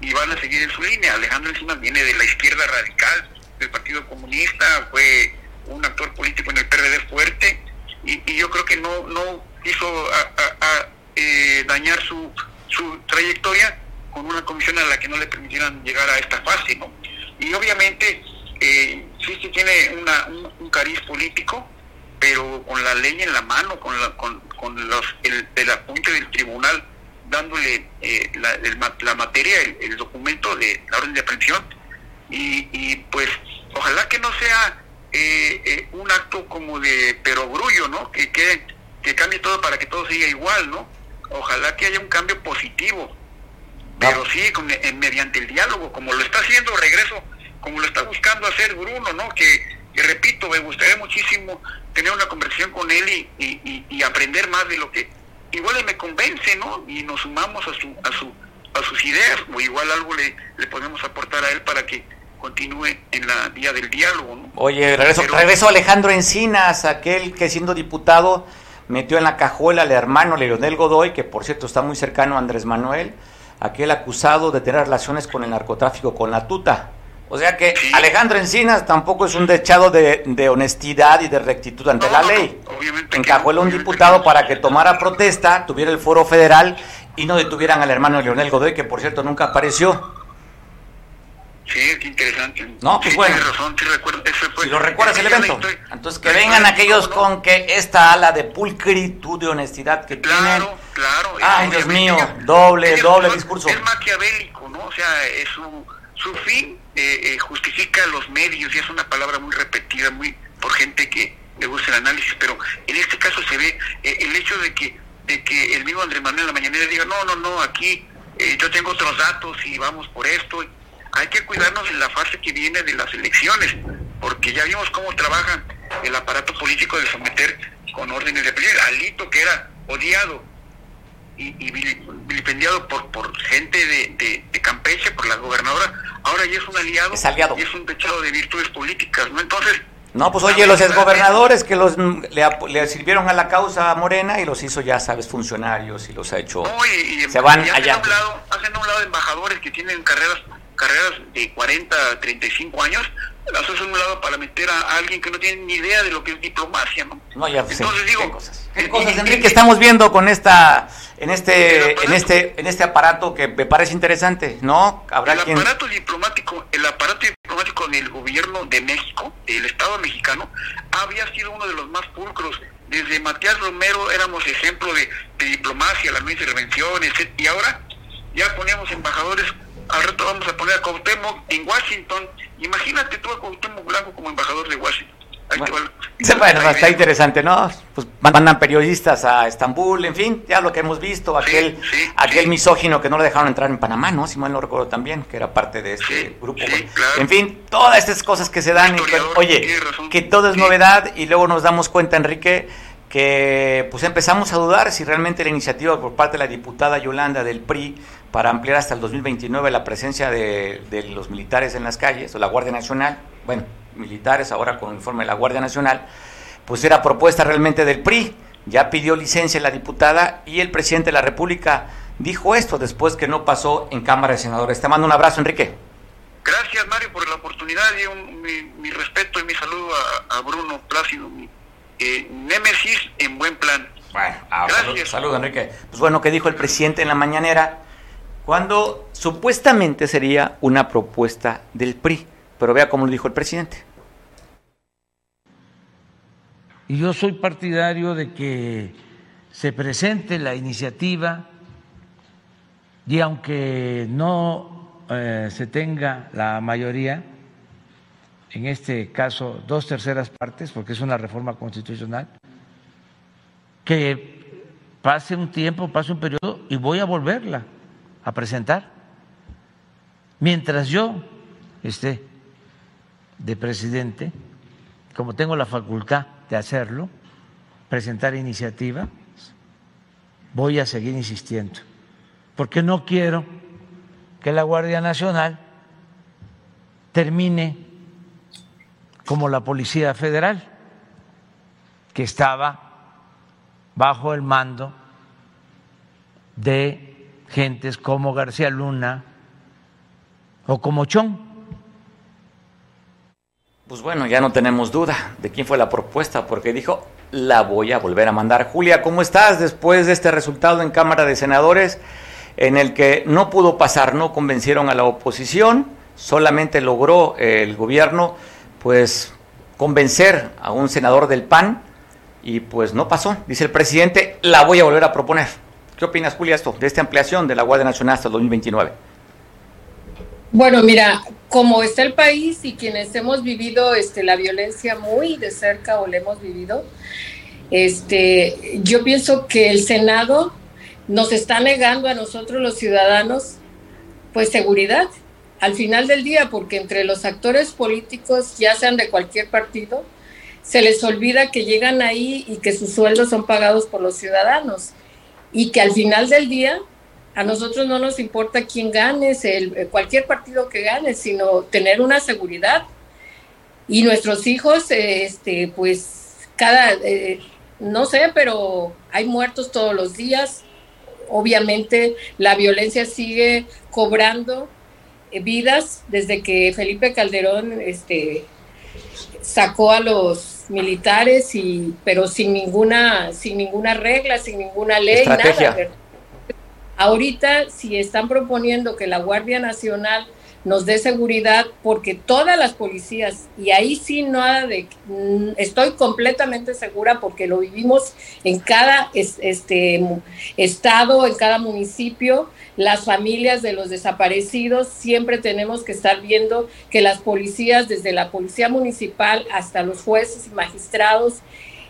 y van a seguir en su línea. Alejandro Encinas viene de la izquierda radical, del Partido Comunista, fue un actor político en el PRD fuerte y, yo creo que no, no quiso a- eh, dañar su, su trayectoria con una comisión a la que no le permitieran llegar a esta fase, ¿no? Y obviamente eh, sí que tiene una, un, cariz político, pero con la ley en la mano, con, la, con, con los, el, el apunte del tribunal dándole eh, la, la materia, el documento de la orden de aprehensión, y, y pues ojalá que no sea eh, eh, un acto como de perogrullo, ¿no? Que, que, que cambie todo para que todo siga igual, ¿no? Ojalá que haya un cambio positivo, pero sí con- eh, mediante el diálogo, como lo está haciendo Regreso, como lo está buscando hacer Bruno, ¿no? Que, que repito, me gustaría muchísimo tener una conversación con él y, y, y- y aprender más de lo que igual me convence, ¿no? Y nos sumamos a su a su a sus ideas o igual algo le, le podemos aportar a él para que continúe en la vía del diálogo, ¿no? Oye, regreso, Pero- regreso a Alejandro Encinas, aquel que siendo diputado metió en la cajuela al hermano Leonel Godoy, que por cierto está muy cercano a Andrés Manuel, aquel acusado de tener relaciones con el narcotráfico con la tuta. O sea que Sí. Alejandro Encinas tampoco es un dechado de, de honestidad y de rectitud ante No, la ley. no, Encajuela no, un diputado para que tomara protesta, tuviera el foro federal y no detuvieran al hermano Leonel Godoy, que por cierto nunca apareció. Sí, qué interesante. No, pues sí, bueno. razón, sí recuerdo. Ese fue- Si lo recuerdas el evento. historia- Entonces que vengan aquellos no, con que esta ala de pulcritud, de honestidad que tienen. Claro, claro. Ay, Dios mío, doble, doble es- discurso. Es maquiavélico, ¿no? O sea, es su, su fin eh, eh, justifica los medios y es una palabra muy repetida muy por gente que le gusta el análisis, pero en este caso se ve eh, el hecho de que, de que el mismo Andrés Manuel en la mañanera diga, no, no, no, aquí eh, yo tengo otros datos y vamos por esto. Hay que cuidarnos en la fase que viene de las elecciones, porque ya vimos cómo trabaja el aparato político de someter con órdenes de peligro. Alito, que era odiado y, y vilipendiado por, por gente de, de, Campeche, por la gobernadora, ahora ya es un aliado, es aliado. y es un pechado de virtudes políticas, ¿no? Entonces... No, pues oye, los exgobernadores que los le, le, sirvieron a la causa Morena y los hizo ya, sabes, funcionarios y los ha hecho... No, y, se van allá. Un lado, hacen a un lado embajadores que tienen carreras carreras de 40, 35 años, las haces a un lado para meter a alguien que no tiene ni idea de lo que es diplomacia, ¿no? No, ya Entonces digo, ¿qué cosas? ¿Qué cosas, Enrique, estamos viendo con esta en este en este en este aparato que me parece interesante, ¿no? Habrá el aparato diplomático, el aparato diplomático del gobierno de México, del Estado mexicano, había sido uno de los más pulcros. Desde Matías Romero éramos ejemplo de, de diplomacia, la no intervención, etc. Y ahora ya ponemos embajadores al rato vamos a poner a Cuauhtémoc en Washington. Imagínate tú a Cuauhtémoc Blanco como embajador de Washington. Bueno, está interesante, ¿no? Pues mandan periodistas a Estambul, en fin, ya lo que hemos visto, aquel aquel misógino que no le dejaron entrar en Panamá, ¿no? Si mal no recuerdo también, que era parte de este grupo. En fin, todas estas cosas que se dan, oye, que todo es novedad y luego nos damos cuenta, Enrique, que pues empezamos a dudar si realmente la iniciativa por parte de la diputada Yolanda del PRI para ampliar hasta el 2029 la presencia de, los militares en las calles, o la Guardia Nacional, bueno, militares ahora con informe de la Guardia Nacional, pues era propuesta realmente del PRI. Ya pidió licencia la diputada y el presidente de la República dijo esto después que no pasó en Cámara de Senadores. Te mando un abrazo, Enrique. Gracias, Mario, por la oportunidad y mi, respeto y mi saludo a, Bruno Plácido, mi eh, némesis en buen plan. Bueno, ah, Gracias. Saludos, Enrique. Pues bueno, ¿qué dijo el presidente en la mañanera? cuando supuestamente sería una propuesta del PRI. Pero vea cómo lo dijo el presidente. Y yo soy partidario de que se presente la iniciativa y aunque no eh, se tenga la mayoría, en este caso dos terceras partes, porque es una reforma constitucional, que pase un tiempo, pase un periodo y voy a volverla a presentar. Mientras yo esté de presidente, como tengo la facultad de hacerlo, presentar iniciativa, voy a seguir insistiendo, porque no quiero que la Guardia Nacional termine como la Policía Federal, que estaba bajo el mando de gentes como García Luna o como Chong. Pues bueno, ya no tenemos duda de quién fue la propuesta, porque dijo, la voy a volver a mandar. Julia, ¿cómo estás después de este resultado en Cámara de Senadores en el que no pudo pasar, no convencieron a la oposición, solamente logró el gobierno pues convencer a un senador del PAN y pues no pasó. Dice el presidente, la voy a volver a proponer. ¿Qué opinas, Julia, esto, de esta ampliación de la Guardia Nacional hasta el 2029? Bueno, mira, como está el país y quienes hemos vivido este, la violencia muy de cerca o la hemos vivido, este, yo pienso que el Senado nos está negando a nosotros los ciudadanos, pues seguridad al final del día, porque entre los actores políticos, ya sean de cualquier partido, se les olvida que llegan ahí y que sus sueldos son pagados por los ciudadanos y que al final del día a nosotros no nos importa quién gane, el, cualquier partido que gane, sino tener una seguridad. Y nuestros hijos, este, pues, cada, eh, no sé, pero hay muertos todos los días. Obviamente la violencia sigue cobrando eh, vidas desde que Felipe Calderón este, sacó a los militares y pero sin ninguna sin ninguna regla, sin ninguna ley, nada. Ahorita si están proponiendo que la Guardia Nacional nos dé seguridad porque todas las policías, y ahí sí nada de, mm, estoy completamente segura porque lo vivimos en cada este, estado, en cada municipio, las familias de los desaparecidos, siempre tenemos que estar viendo que las policías, desde la policía municipal hasta los jueces y magistrados,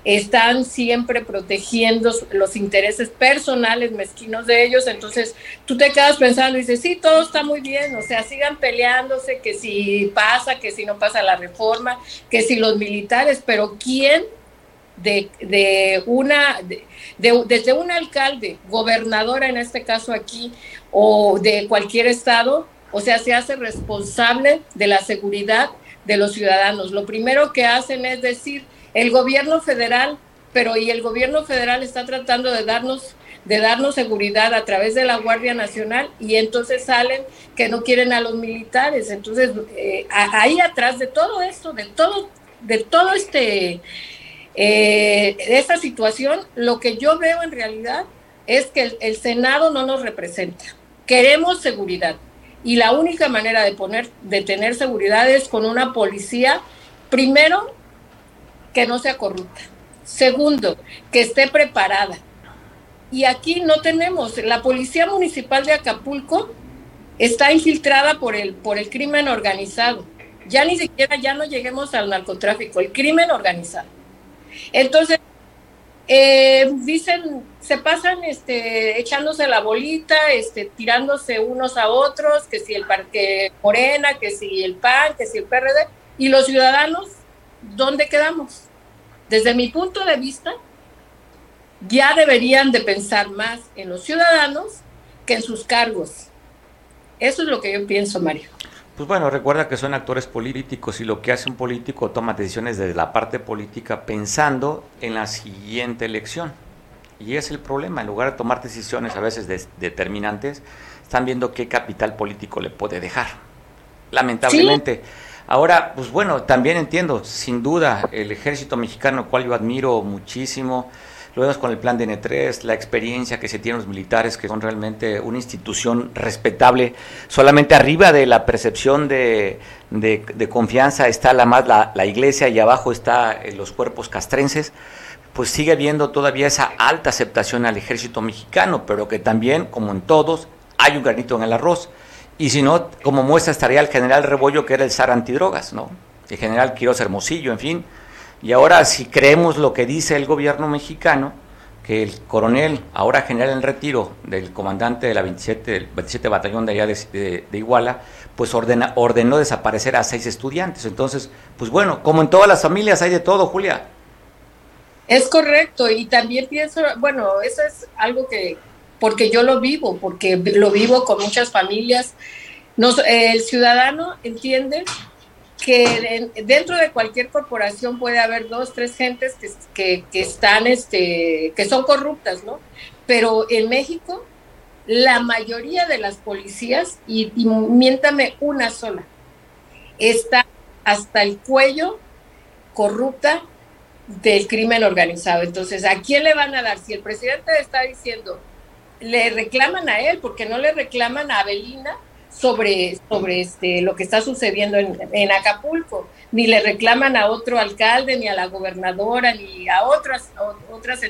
están siempre protegiendo los intereses personales mezquinos de ellos, entonces tú te quedas pensando y dices, sí, todo está muy bien, o sea, sigan peleándose, que si pasa, que si no pasa la reforma, que si los militares, pero ¿quién de, de una, de, desde un alcalde, gobernadora en este caso aquí, o de cualquier estado, o sea, se hace responsable de la seguridad de los ciudadanos. Lo primero que hacen es decir, el gobierno federal, pero y el gobierno federal está tratando de darnos de darnos seguridad a través de la Guardia Nacional y entonces salen que no quieren a los militares. Entonces, eh, ahí atrás de todo esto, de todo, de todo este, eh, esta situación, lo que yo veo en realidad es que el Senado no nos representa. Queremos seguridad y la única manera de poner, de tener seguridad es con una policía, primero, que no sea corrupta. Segundo, que esté preparada. Y aquí no tenemos, la Policía Municipal de Acapulco está infiltrada por el, por el crimen organizado. Ya ni siquiera ya no lleguemos al narcotráfico, el crimen organizado. Entonces, eh, dicen, se pasan este, echándose la bolita, este, tirándose unos a otros, que si el Parque Morena, que si el PAN, que si el PRD, y los ciudadanos, ¿dónde quedamos? Desde mi punto de vista, ya deberían de pensar más en los ciudadanos que en sus cargos. Eso es lo que yo pienso, Mario. Pues bueno, recuerda que son actores políticos y lo que hace un político toma decisiones desde la parte política pensando en la siguiente elección. Y es el problema, en lugar de tomar decisiones a veces determinantes, están viendo qué capital político le puede dejar. Lamentablemente. Ahora, pues bueno, también entiendo, sin duda, el ejército mexicano, cual yo admiro muchísimo, lo vemos con el plan de N3, la experiencia que se tienen los militares, que son realmente una institución respetable. Solamente arriba de la percepción de, confianza está la más la, iglesia y abajo está eh, los cuerpos castrenses. Pues sigue habiendo todavía esa alta aceptación al ejército mexicano, pero que también, como en todos, hay un granito en el arroz. Y si no, como muestra estaría el general Rebollo, que era el zar antidrogas, ¿no? El general Quiroz Hermosillo, en fin y ahora, si creemos lo que dice el gobierno mexicano, que el coronel, ahora general en retiro del comandante de la 27, del 27 batallón de allá de, Iguala, pues ordena, ordenó desaparecer a seis estudiantes. Entonces, pues bueno, como en todas las familias hay de todo, Julia. Es correcto, y también pienso, bueno, eso es algo que, porque yo lo vivo, porque lo vivo con muchas familias. Nos, el ciudadano entiende que dentro de cualquier corporación puede haber dos, tres gentes que, que, están, este, que son corruptas, ¿no? Pero en México, la mayoría de las policías, y, y miéntame una sola, está hasta el cuello corrupta del crimen organizado. Entonces, ¿a quién le van a dar? Si el presidente está diciendo, le reclaman a él, porque no le reclaman a Abelina, sobre, sobre este, lo que está sucediendo en, Acapulco, ni le reclaman a otro alcalde, ni a la gobernadora, ni a otras, otras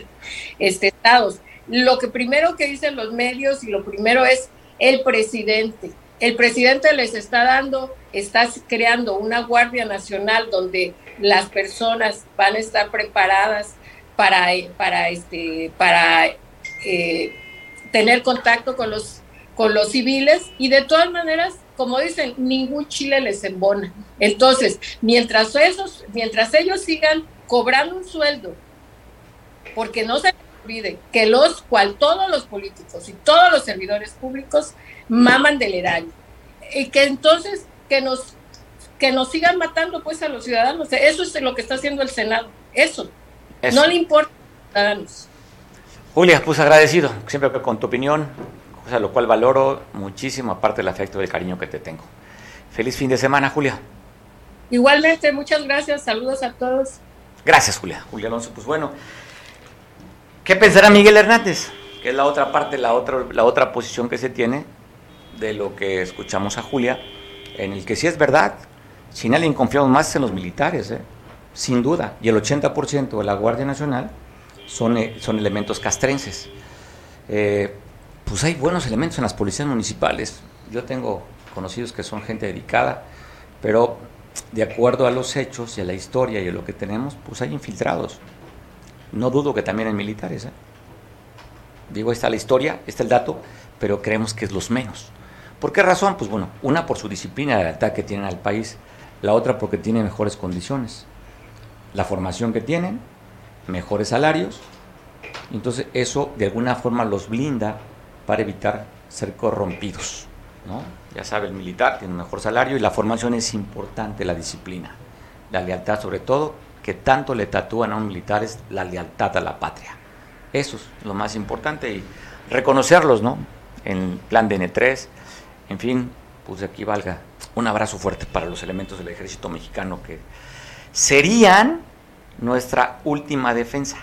este, estados. Lo que primero que dicen los medios y lo primero es el presidente. El presidente les está dando, está creando una Guardia Nacional donde las personas van a estar preparadas para, para, este, para eh, tener contacto con los con los civiles y de todas maneras, como dicen, ningún chile les embona. Entonces, mientras esos, mientras ellos sigan cobrando un sueldo, porque no se olvide que los cual todos los políticos y todos los servidores públicos maman del erario y que entonces que nos que nos sigan matando pues a los ciudadanos. Eso es lo que está haciendo el Senado. Eso. No le importa a los ciudadanos. Julia, pues agradecido siempre con tu opinión, o sea, lo cual valoro muchísimo, aparte del afecto y del cariño que te tengo. Feliz fin de semana, Julia. Igualmente, muchas gracias, saludos a todos. Gracias, Julia. Julia Alonso, pues bueno, ¿qué pensará Miguel Hernández? Que es la otra parte, la otra, la otra posición que se tiene de lo que escuchamos a Julia, en el que sí es verdad, sin alguien confiamos más en los militares, ¿eh? sin duda, y el 80% de la Guardia Nacional son, eh, son elementos castrenses. Eh, pues hay buenos elementos en las policías municipales. Yo tengo conocidos que son gente dedicada, pero de acuerdo a los hechos y a la historia y a lo que tenemos, pues hay infiltrados. No dudo que también hay militares. ¿eh? Digo, está la historia, está el dato, pero creemos que es los menos. ¿Por qué razón? Pues bueno, una por su disciplina de ataque que tienen al país, la otra porque tienen mejores condiciones. La formación que tienen, mejores salarios, entonces eso de alguna forma los blinda para evitar ser corrompidos. ¿no? Ya sabe, el militar tiene un mejor salario y la formación es importante, la disciplina, la lealtad sobre todo, que tanto le tatúan a un militar es la lealtad a la patria. Eso es lo más importante y reconocerlos, ¿no? En plan de N3, en fin, pues aquí valga un abrazo fuerte para los elementos del ejército mexicano que serían nuestra última defensa,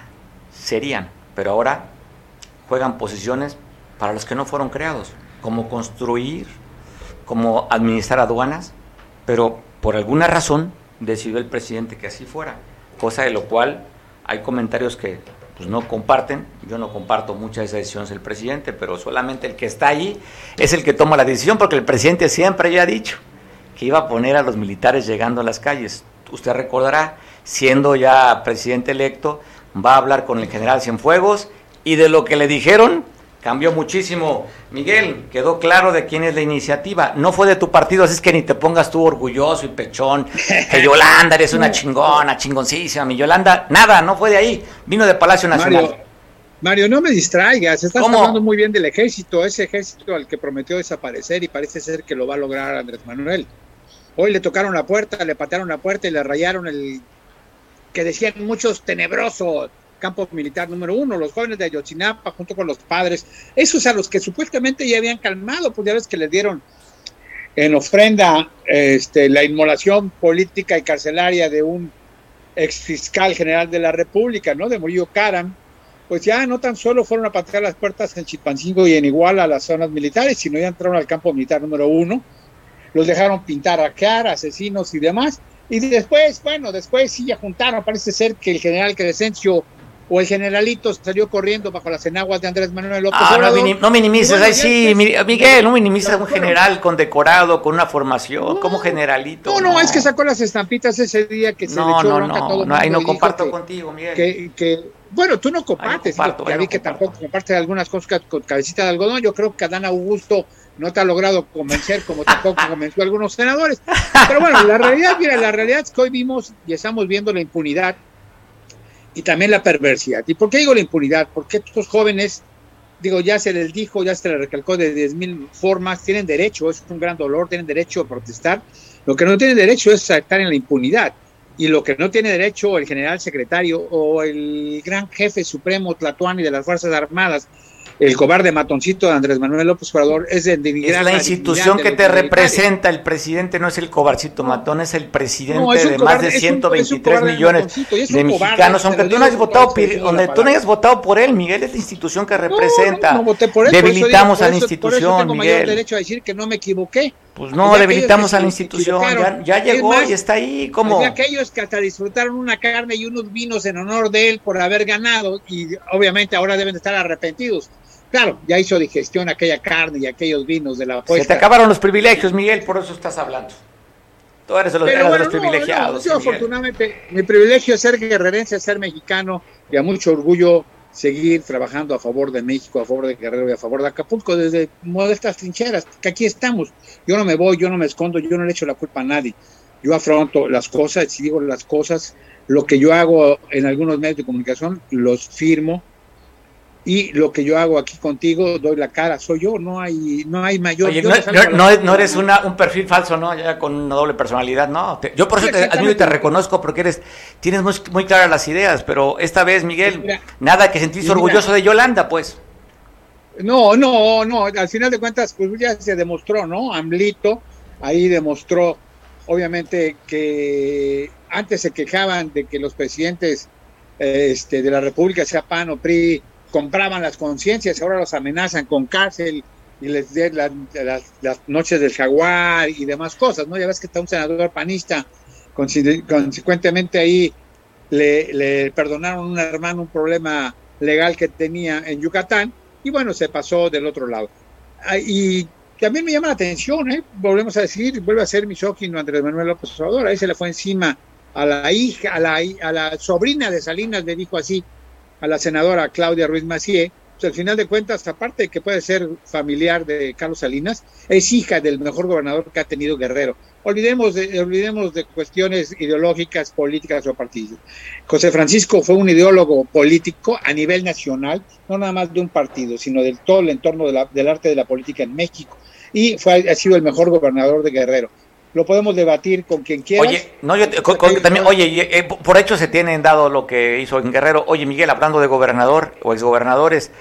serían, pero ahora juegan posiciones para los que no fueron creados, como construir, como administrar aduanas, pero por alguna razón decidió el presidente que así fuera, cosa de lo cual hay comentarios que pues, no comparten, yo no comparto muchas de esas decisiones del presidente, pero solamente el que está ahí es el que toma la decisión, porque el presidente siempre había dicho que iba a poner a los militares llegando a las calles. Usted recordará, siendo ya presidente electo, va a hablar con el general Cienfuegos y de lo que le dijeron cambió muchísimo. Miguel, quedó claro de quién es la iniciativa. No fue de tu partido, así es que ni te pongas tú orgulloso y pechón. Que Yolanda eres una chingona, chingoncísima. Mi Yolanda, nada, no fue de ahí. Vino de Palacio Nacional. Mario, no me distraigas. Estás hablando muy bien del ejército, ese ejército al que prometió desaparecer y parece ser que lo va a lograr Andrés Manuel. Hoy le tocaron la puerta, le patearon la puerta y le rayaron el que decían muchos tenebrosos campo militar número uno, los jóvenes de Ayotzinapa junto con los padres, esos a los que supuestamente ya habían calmado, pues ya ves que les dieron en ofrenda este, la inmolación política y carcelaria de un ex fiscal general de la República, ¿no? De Murillo Caram, pues ya no tan solo fueron a patear las puertas en Chilpancingo y en Iguala a las zonas militares, sino ya entraron al campo militar número uno, los dejaron pintar cara, asesinos y demás, y después, bueno, después sí ya juntaron, parece ser que el general Crescencio o el generalito salió corriendo bajo las enaguas de Andrés Manuel López ah, No, minimices, ahí sí, Miguel, no minimices a un general condecorado con una formación, como generalito. No, no, es que sacó las estampitas ese día que se le echó no, a todo No, ahí no comparto contigo, Miguel. Que, bueno, tú no compartes, ya vi que tampoco compartes algunas cosas con cabecita de algodón. Yo creo que Adán Augusto no te ha logrado convencer como tampoco convenció a algunos senadores. Pero bueno, la realidad, mira, la realidad es que hoy vimos y estamos viendo la impunidad y también la perversidad. ¿Y por qué digo la impunidad? Porque estos jóvenes, digo, ya se les dijo, ya se les recalcó de 10.000 formas, tienen derecho, es un gran dolor, tienen derecho a protestar. Lo que no tienen derecho es a estar en la impunidad. Y lo que no tiene derecho el general secretario o el gran jefe supremo Tlatuani de las Fuerzas Armadas el cobarde matoncito de Andrés Manuel López Obrador es de Es la institución que te representa, el presidente no es el cobarcito matón, es el presidente de más de 123 millones de mexicanos, aunque tú no hayas votado, donde tú no hayas votado por él, Miguel, es la institución que representa. No, voté por él, debilitamos a la institución, tengo Miguel. mayor derecho a decir que no me equivoqué. Pues no, debilitamos a la institución, ya, llegó y está ahí como... De aquellos que hasta disfrutaron una carne y unos vinos en honor de él por haber ganado y obviamente ahora deben estar arrepentidos. Claro, ya hizo digestión aquella carne y aquellos vinos de la apuesta. Se te acabaron los privilegios, Miguel, por eso estás hablando. Tú eres de los, los privilegiados. yo, afortunadamente, mi privilegio es ser guerrerense, ser mexicano y a mucho orgullo seguir trabajando a favor de México, a favor de Guerrero y a favor de Acapulco desde modestas trincheras, que aquí estamos. Yo no me voy, yo no me escondo, yo no le echo la culpa a nadie. Yo afronto las cosas, y digo las cosas, lo que yo hago en algunos medios de comunicación, los firmo, y lo que yo hago aquí contigo, doy la cara, soy yo, no hay, no hay mayor. Oye, no, no, eres una, un perfil falso, ¿no? Ya con una doble personalidad, no. yo por eso te admiro y te reconozco porque eres, tienes muy, muy claras las ideas, pero esta vez, Miguel, nada que sentís orgulloso de Yolanda, pues. No, no, no, al final de cuentas, pues ya se demostró, ¿no? Amlito ahí demostró, obviamente, que antes se quejaban de que los presidentes este, de la República, sea PAN o PRI, compraban las conciencias, ahora los amenazan con cárcel y les den las, noches del jaguar y demás cosas, ¿no? Ya ves que está un senador panista, consecuentemente ahí le, le perdonaron a un hermano un problema legal que tenía en Yucatán y bueno, se pasó del otro lado. Ah, y también me llama la atención, ¿eh? volvemos a decir, vuelve a ser misógino Andrés Manuel López Obrador, ahí se le fue encima a la hija, a la, a la sobrina de Salinas, le dijo así, a la senadora Claudia Ruiz Macié, pues al final de cuentas, aparte de que puede ser familiar de Carlos Salinas, es hija del mejor gobernador que ha tenido Guerrero. Olvidemos de, olvidemos de cuestiones ideológicas, políticas o partidos. José Francisco fue un ideólogo político a nivel nacional, no nada más de un partido, sino de todo el entorno del arte de la política en México. Y fue, ha sido el mejor gobernador de Guerrero lo podemos debatir con quien quiera. Oye, no, yo también, oye, eh, por hecho se tienen dado lo que hizo en Guerrero. Oye, Miguel, hablando de gobernador o exgobernadores,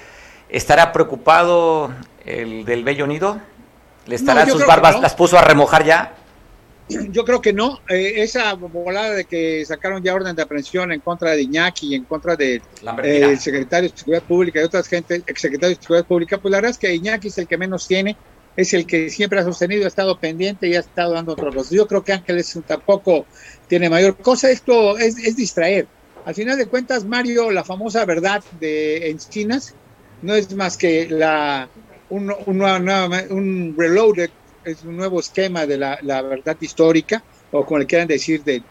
¿estará preocupado el del Bello Nido? ¿Le estarán sus barbas, las puso a remojar ya? Yo creo que no. Eh, esa volada de que sacaron ya orden de aprehensión en contra de Iñaki y en contra del de, eh, secretario de Seguridad Pública y otras gente, exsecretario de Seguridad Pública, pues la verdad es que Iñaki es el que menos tiene es el que siempre ha sostenido, ha estado pendiente y ha estado dando otros. Yo creo que Ángeles tampoco tiene mayor cosa. Esto es, distraer. Al final de cuentas, Mario, la famosa verdad de Encinas no es más que la un, un, un reloaded, es un nuevo esquema de la, verdad histórica, o como le quieran decir, de,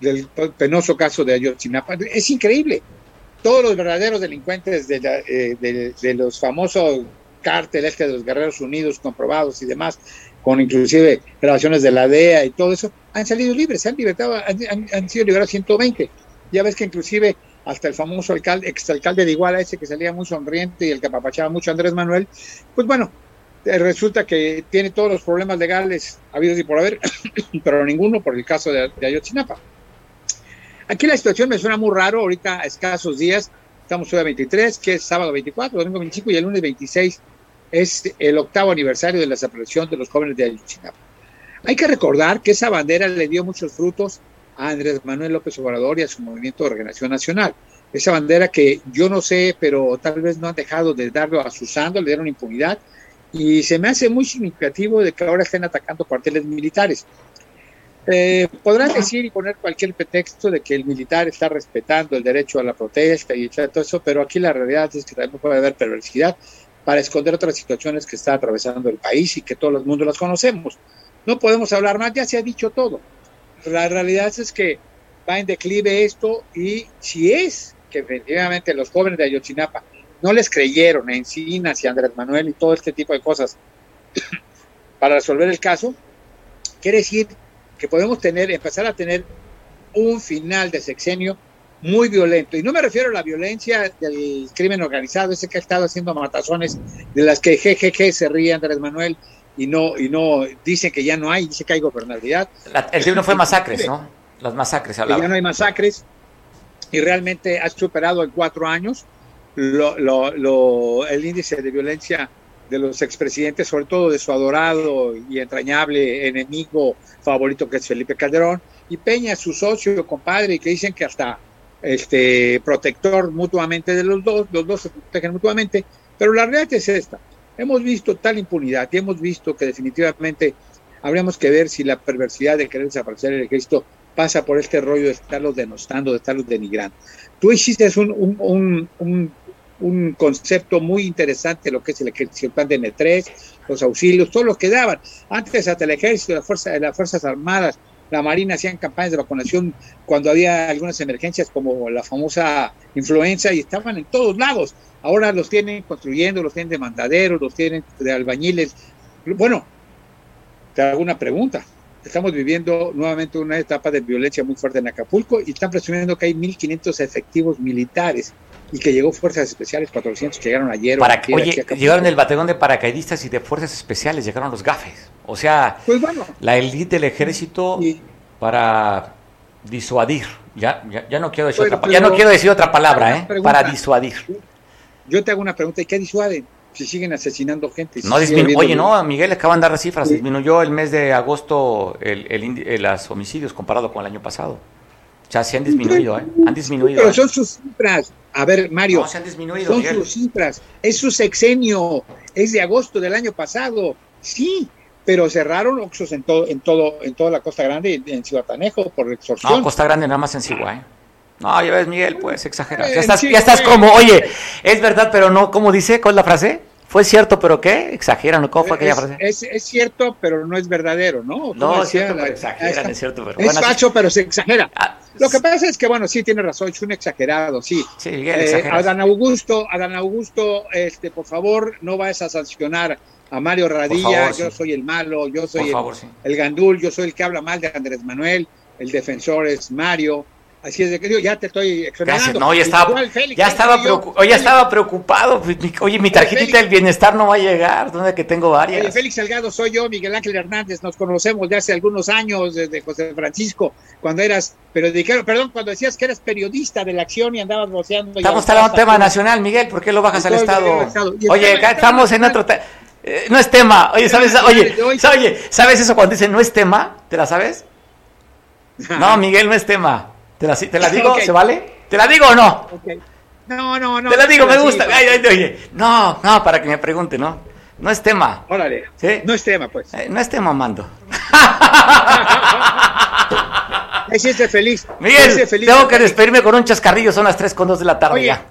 del penoso caso de Ayotzinapa. Es increíble. Todos los verdaderos delincuentes de, eh, de los famosos cártel este de los Guerreros Unidos comprobados y demás, con inclusive grabaciones de la DEA y todo eso, han salido libres, se han libertado, han, sido liberados 120. Ya ves que inclusive hasta el famoso alcalde, exalcalde de Iguala, ese que salía muy sonriente y el que apapachaba mucho Andrés Manuel, pues bueno, eh, resulta que tiene todos los problemas legales habidos y por haber, pero ninguno por el caso de, Ayotzinapa. Aquí la situación me suena muy raro, ahorita escasos días, estamos hoy a 23, que es sábado 24, domingo 25 y el lunes 26 es el octavo aniversario de la desaparición de los jóvenes de Ayotzinapa. Hay que recordar que esa bandera le dio muchos frutos a Andrés Manuel López Obrador y a su movimiento de regeneración nacional. Esa bandera que yo no sé, pero tal vez no han dejado de darlo a Susando, le dieron impunidad, y se me hace muy significativo de que ahora estén atacando cuarteles militares. Eh, podrán decir y poner cualquier pretexto de que el militar está respetando el derecho a la protesta y todo eso, pero aquí la realidad es que también puede haber perversidad para esconder otras situaciones que está atravesando el país y que todo el mundo las conocemos. No podemos hablar más, ya se ha dicho todo. La realidad es que va en declive esto y si es que efectivamente los jóvenes de Ayotzinapa no les creyeron a Encinas y Andrés Manuel y todo este tipo de cosas para resolver el caso, quiere decir que podemos tener, empezar a tener un final de sexenio muy violento. Y no me refiero a la violencia del crimen organizado, ese que ha estado haciendo matazones, de las que jejeje se ríe Andrés Manuel y no, y no dicen que ya no hay, dice que hay gobernabilidad. el término fue masacres, ¿no? Las masacres, hablaba. Ya no hay masacres y realmente ha superado en cuatro años lo, lo, el índice de violencia de los expresidentes, sobre todo de su adorado y entrañable enemigo favorito que es Felipe Calderón, y Peña, su socio, compadre, que dicen que hasta este, protector mutuamente de los dos, los dos se protegen mutuamente, pero la realidad es esta. Hemos visto tal impunidad y hemos visto que definitivamente habríamos que ver si la perversidad de querer desaparecer el ejército pasa por este rollo de estarlos denostando, de estarlos denigrando. Tú hiciste un, un, concepto muy interesante, lo que es el, el plan de N3, los auxilios, todo lo que daban. Antes hasta el ejército, la fuerza, las Fuerzas Armadas, la Marina hacían campañas de vacunación cuando había algunas emergencias como la famosa influenza y estaban en todos lados. Ahora los tienen construyendo, los tienen de mandaderos, los tienen de albañiles. Bueno, te hago una pregunta. Estamos viviendo nuevamente una etapa de violencia muy fuerte en Acapulco y están presumiendo que hay 1.500 efectivos militares y que llegó Fuerzas Especiales, 400 llegaron ayer. Para, oye, llegaron el batallón de paracaidistas y de Fuerzas Especiales, llegaron los gafes. O sea, pues bueno, la élite del ejército para disuadir. Ya, ya, no quiero decir otra, ya no quiero decir otra palabra, ¿eh? Para disuadir. Yo te hago una pregunta, ¿y qué disuaden? Si siguen asesinando gente. no Oye, no, Miguel, acaban de dar las cifras. Disminuyó el mes de agosto el, el, los homicidios comparado con el año pasado. O sea, se han disminuido, ¿eh? Han disminuido. Pero ¿eh? son sus cifras. A ver, Mario. No, se han disminuido. Son sus cifras. Es su sexenio. Es de agosto del año pasado. Sí, pero cerraron Oxos en todo, en todo, en toda la Costa Grande, en Ciudad Tanejo, por extorsión. No, Costa Grande nada más en Sigua, ¿eh? No, ya ves, Miguel, pues exagerar. Ya estás, ya estás como, oye, es verdad, pero no, ¿cómo dice? ¿Cuál es la frase? ¿Fue cierto, pero qué? ¿Exageran? ¿Cómo fue aquella frase? Es, es, cierto, pero no es verdadero, ¿no? No, es cierto, pero exageran, es cierto. Pero, es facho, pero se exagera. Ah, Lo que pasa es que, bueno, sí, tiene razón, es un exagerado, sí. Sí, Miguel, eh, Adán Augusto, Adán Augusto, este, por favor, no vayas a sancionar a Mario Radilla, yo soy el malo, yo soy el, el, gandul, yo soy el que habla mal de Andrés Manuel, el defensor es Mario, Así es de que digo, ya te estoy Gracias. No, ya estaba, ya, estaba preocupado, ya estaba preocupado. Oye, mi tarjetita del bienestar no va a llegar. ¿Dónde que tengo varias? Oye, Félix Salgado soy yo, Miguel Ángel Hernández. Nos conocemos de hace algunos años, desde José Francisco, cuando eras periodista, perdón, cuando decías que eras periodista de la acción y andabas voceando. Estamos hablando de tema nacional, Miguel. ¿Por qué lo bajas al Estado? Oye, estamos en otro tema. Eh, no es tema. Oye, ¿sabes? Oye, oye, ¿sabes eso cuando dicen no es tema? ¿Te la sabes? No, Miguel, no es tema. ¿Te la, te la digo? ¿Se vale? ¿Te la digo o no? No, no, no. Te la digo, me gusta. Ay, ay, oye, no, no, para que me pregunte, ¿no? No es tema. Órale. ¿Sí? No es tema, pues. Eh, no es tema, Mando. Ahí sí feliz. Miguel, feliz tengo que despedirme con un chascarrillo, son las 3 con 2 de la tarde oye, ya.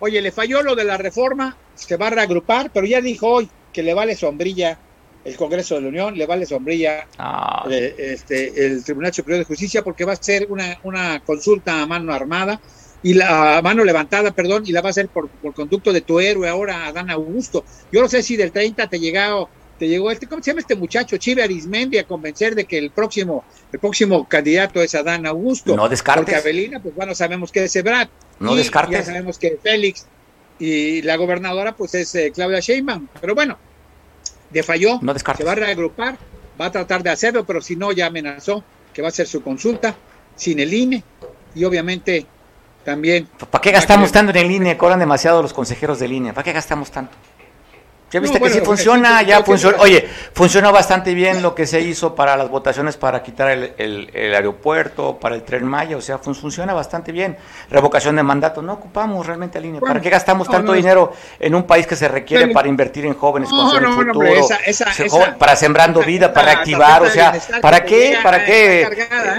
Oye, le falló lo de la reforma, se va a reagrupar, pero ya dijo hoy que le vale sombrilla el Congreso de la Unión, le vale sombrilla ah. eh, este, el Tribunal Superior de Justicia porque va a ser una, una consulta a mano armada y la a mano levantada, perdón, y la va a hacer por, por conducto de tu héroe ahora, Adán Augusto. Yo no sé si del 30 te llegó, te llegó este, ¿cómo se llama este muchacho? Chive Arismendi a convencer de que el próximo, el próximo candidato es Adán Augusto. No descartes. Porque Avelina, pues bueno, sabemos que es Ebrard. No descartes. Ya sabemos que Félix y la gobernadora, pues es eh, Claudia Sheinbaum. Pero bueno, de falló, no se va a reagrupar, va a tratar de hacerlo, pero si no, ya amenazó que va a hacer su consulta sin el INE y obviamente también... ¿Para qué gastamos tanto en el INE? Cobran demasiado los consejeros del INE. ¿Para qué gastamos tanto? Ya viste que sí funciona, ya funciona. Oye, funcionó bastante bien lo que se hizo para las votaciones para quitar el, aeropuerto, para el tren Maya, o sea, funciona bastante bien. Revocación de mandato, no ocupamos realmente al INE. ¿Para qué gastamos tanto dinero en un país que se requiere para invertir en jóvenes, con el futuro, para sembrando vida, para activar, o sea, ¿para qué? ¿Para qué?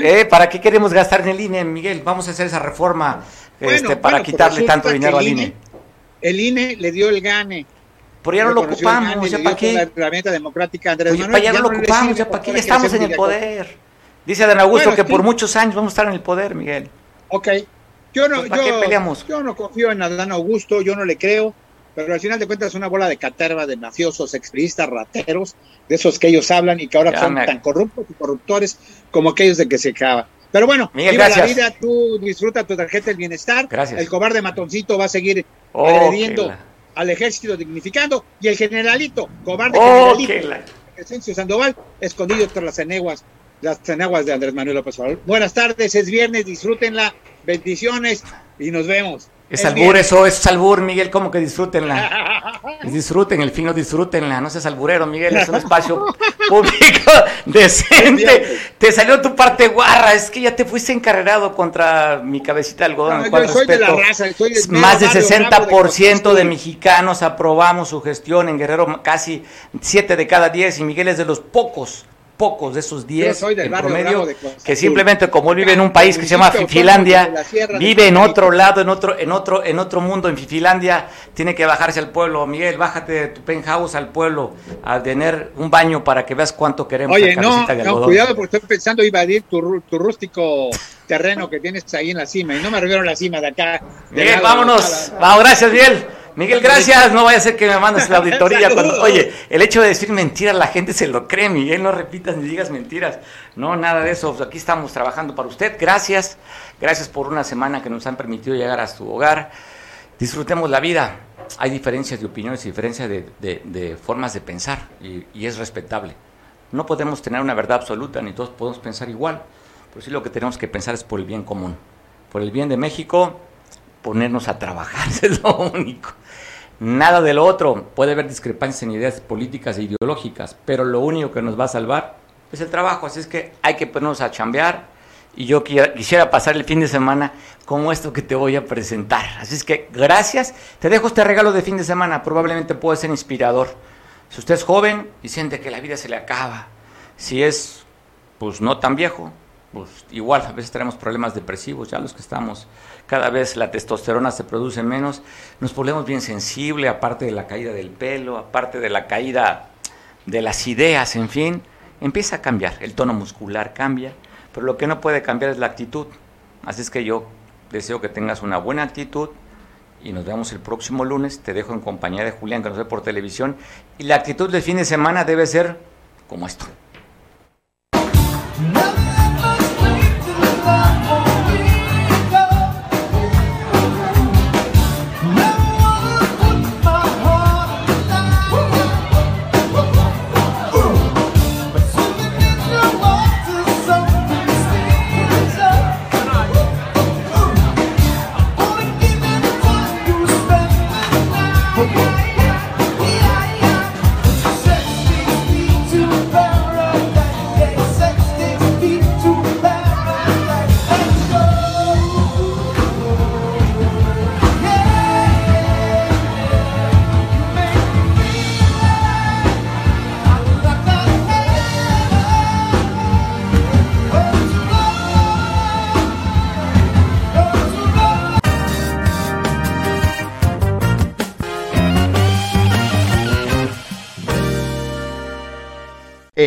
¿eh? ¿Para qué queremos gastar en el INE, Miguel? Vamos a hacer esa reforma este, para quitarle tanto dinero al INE. El INE le dio el gane pero ya no lo ocupamos, ¿ya para qué? Herramienta democrática Andrés Manuel, ya, no lo ocupamos, ¿ya para qué? Ya estamos en el poder. Dice Adán Augusto que por muchos años vamos a estar en el poder, Miguel. Ok. Yo no, pues, yo, yo no confío en Adán Augusto, yo no le creo, pero al final de cuentas es una bola de caterva de mafiosos, expriistas, rateros, de esos que ellos hablan y que ahora son tan corruptos y corruptores como aquellos de que se acaba. Pero bueno, Miguel, viva la vida, tú disfruta tu tarjeta del bienestar. Gracias. El cobarde matoncito va a seguir agrediendo al ejército dignificando y el generalito, cobarde oh, generalito, Sandoval, escondido tras las eneguas, las eneguas de Andrés Manuel López Obrador. Buenas tardes, es viernes, disfrútenla, bendiciones y nos vemos. Es, albur eso, es albur, Miguel, como que disfrútenla. Disfruten el fin, no disfrútenla, no seas alburero, Miguel, es un espacio público decente. Te salió tu parte guarra, es que ya te fuiste encarregado contra mi cabecita de algodón. Más de 60% de mexicanos aprobamos su gestión en Guerrero, casi 7 de cada 10, y Miguel es de los pocos pocos de esos 10 en promedio que simplemente como él vive en un país que se llama Fifilandia, vive en otro lado, en otro en otro en otro mundo en Fifilandia, tiene que bajarse al pueblo. Miguel, bájate de tu penthouse al pueblo a tener un baño para que veas cuánto queremos Oye, no, no, cuidado porque estoy pensando invadir tu, tu rústico terreno que tienes ahí en la cima y no me refiero a la cima de acá. Miguel, vámonos. Vamos, gracias, Miguel. Miguel, gracias. No vaya a ser que me mandes la auditoría. Cuando, oye, el hecho de decir mentiras, la gente se lo cree, Miguel. No repitas ni digas mentiras. No, nada de eso. Aquí estamos trabajando para usted. Gracias. Gracias por una semana que nos han permitido llegar a su hogar. Disfrutemos la vida. Hay diferencias de opiniones y diferencias de, formas de pensar y, y es respetable. No podemos tener una verdad absoluta ni todos podemos pensar igual. Pero sí lo que tenemos que pensar es por el bien común. Por el bien de México, ponernos a trabajar, es lo único. Nada de lo otro. Puede haber discrepancias en ideas políticas e ideológicas, pero lo único que nos va a salvar es el trabajo. Así es que hay que ponernos a chambear. Y yo quisiera pasar el fin de semana como esto que te voy a presentar. Así es que gracias. Te dejo este regalo de fin de semana. Probablemente puede ser inspirador. Si usted es joven y siente que la vida se le acaba, si es pues no tan viejo, pues igual a veces tenemos problemas depresivos, ya los que estamos, cada vez la testosterona se produce menos, nos ponemos bien sensible, aparte de la caída del pelo, aparte de la caída de las ideas, en fin, empieza a cambiar, el tono muscular cambia, pero lo que no puede cambiar es la actitud. Así es que yo deseo que tengas una buena actitud y nos vemos el próximo lunes. Te dejo en compañía de Julián, que nos ve por televisión. Y la actitud del fin de semana debe ser como esto.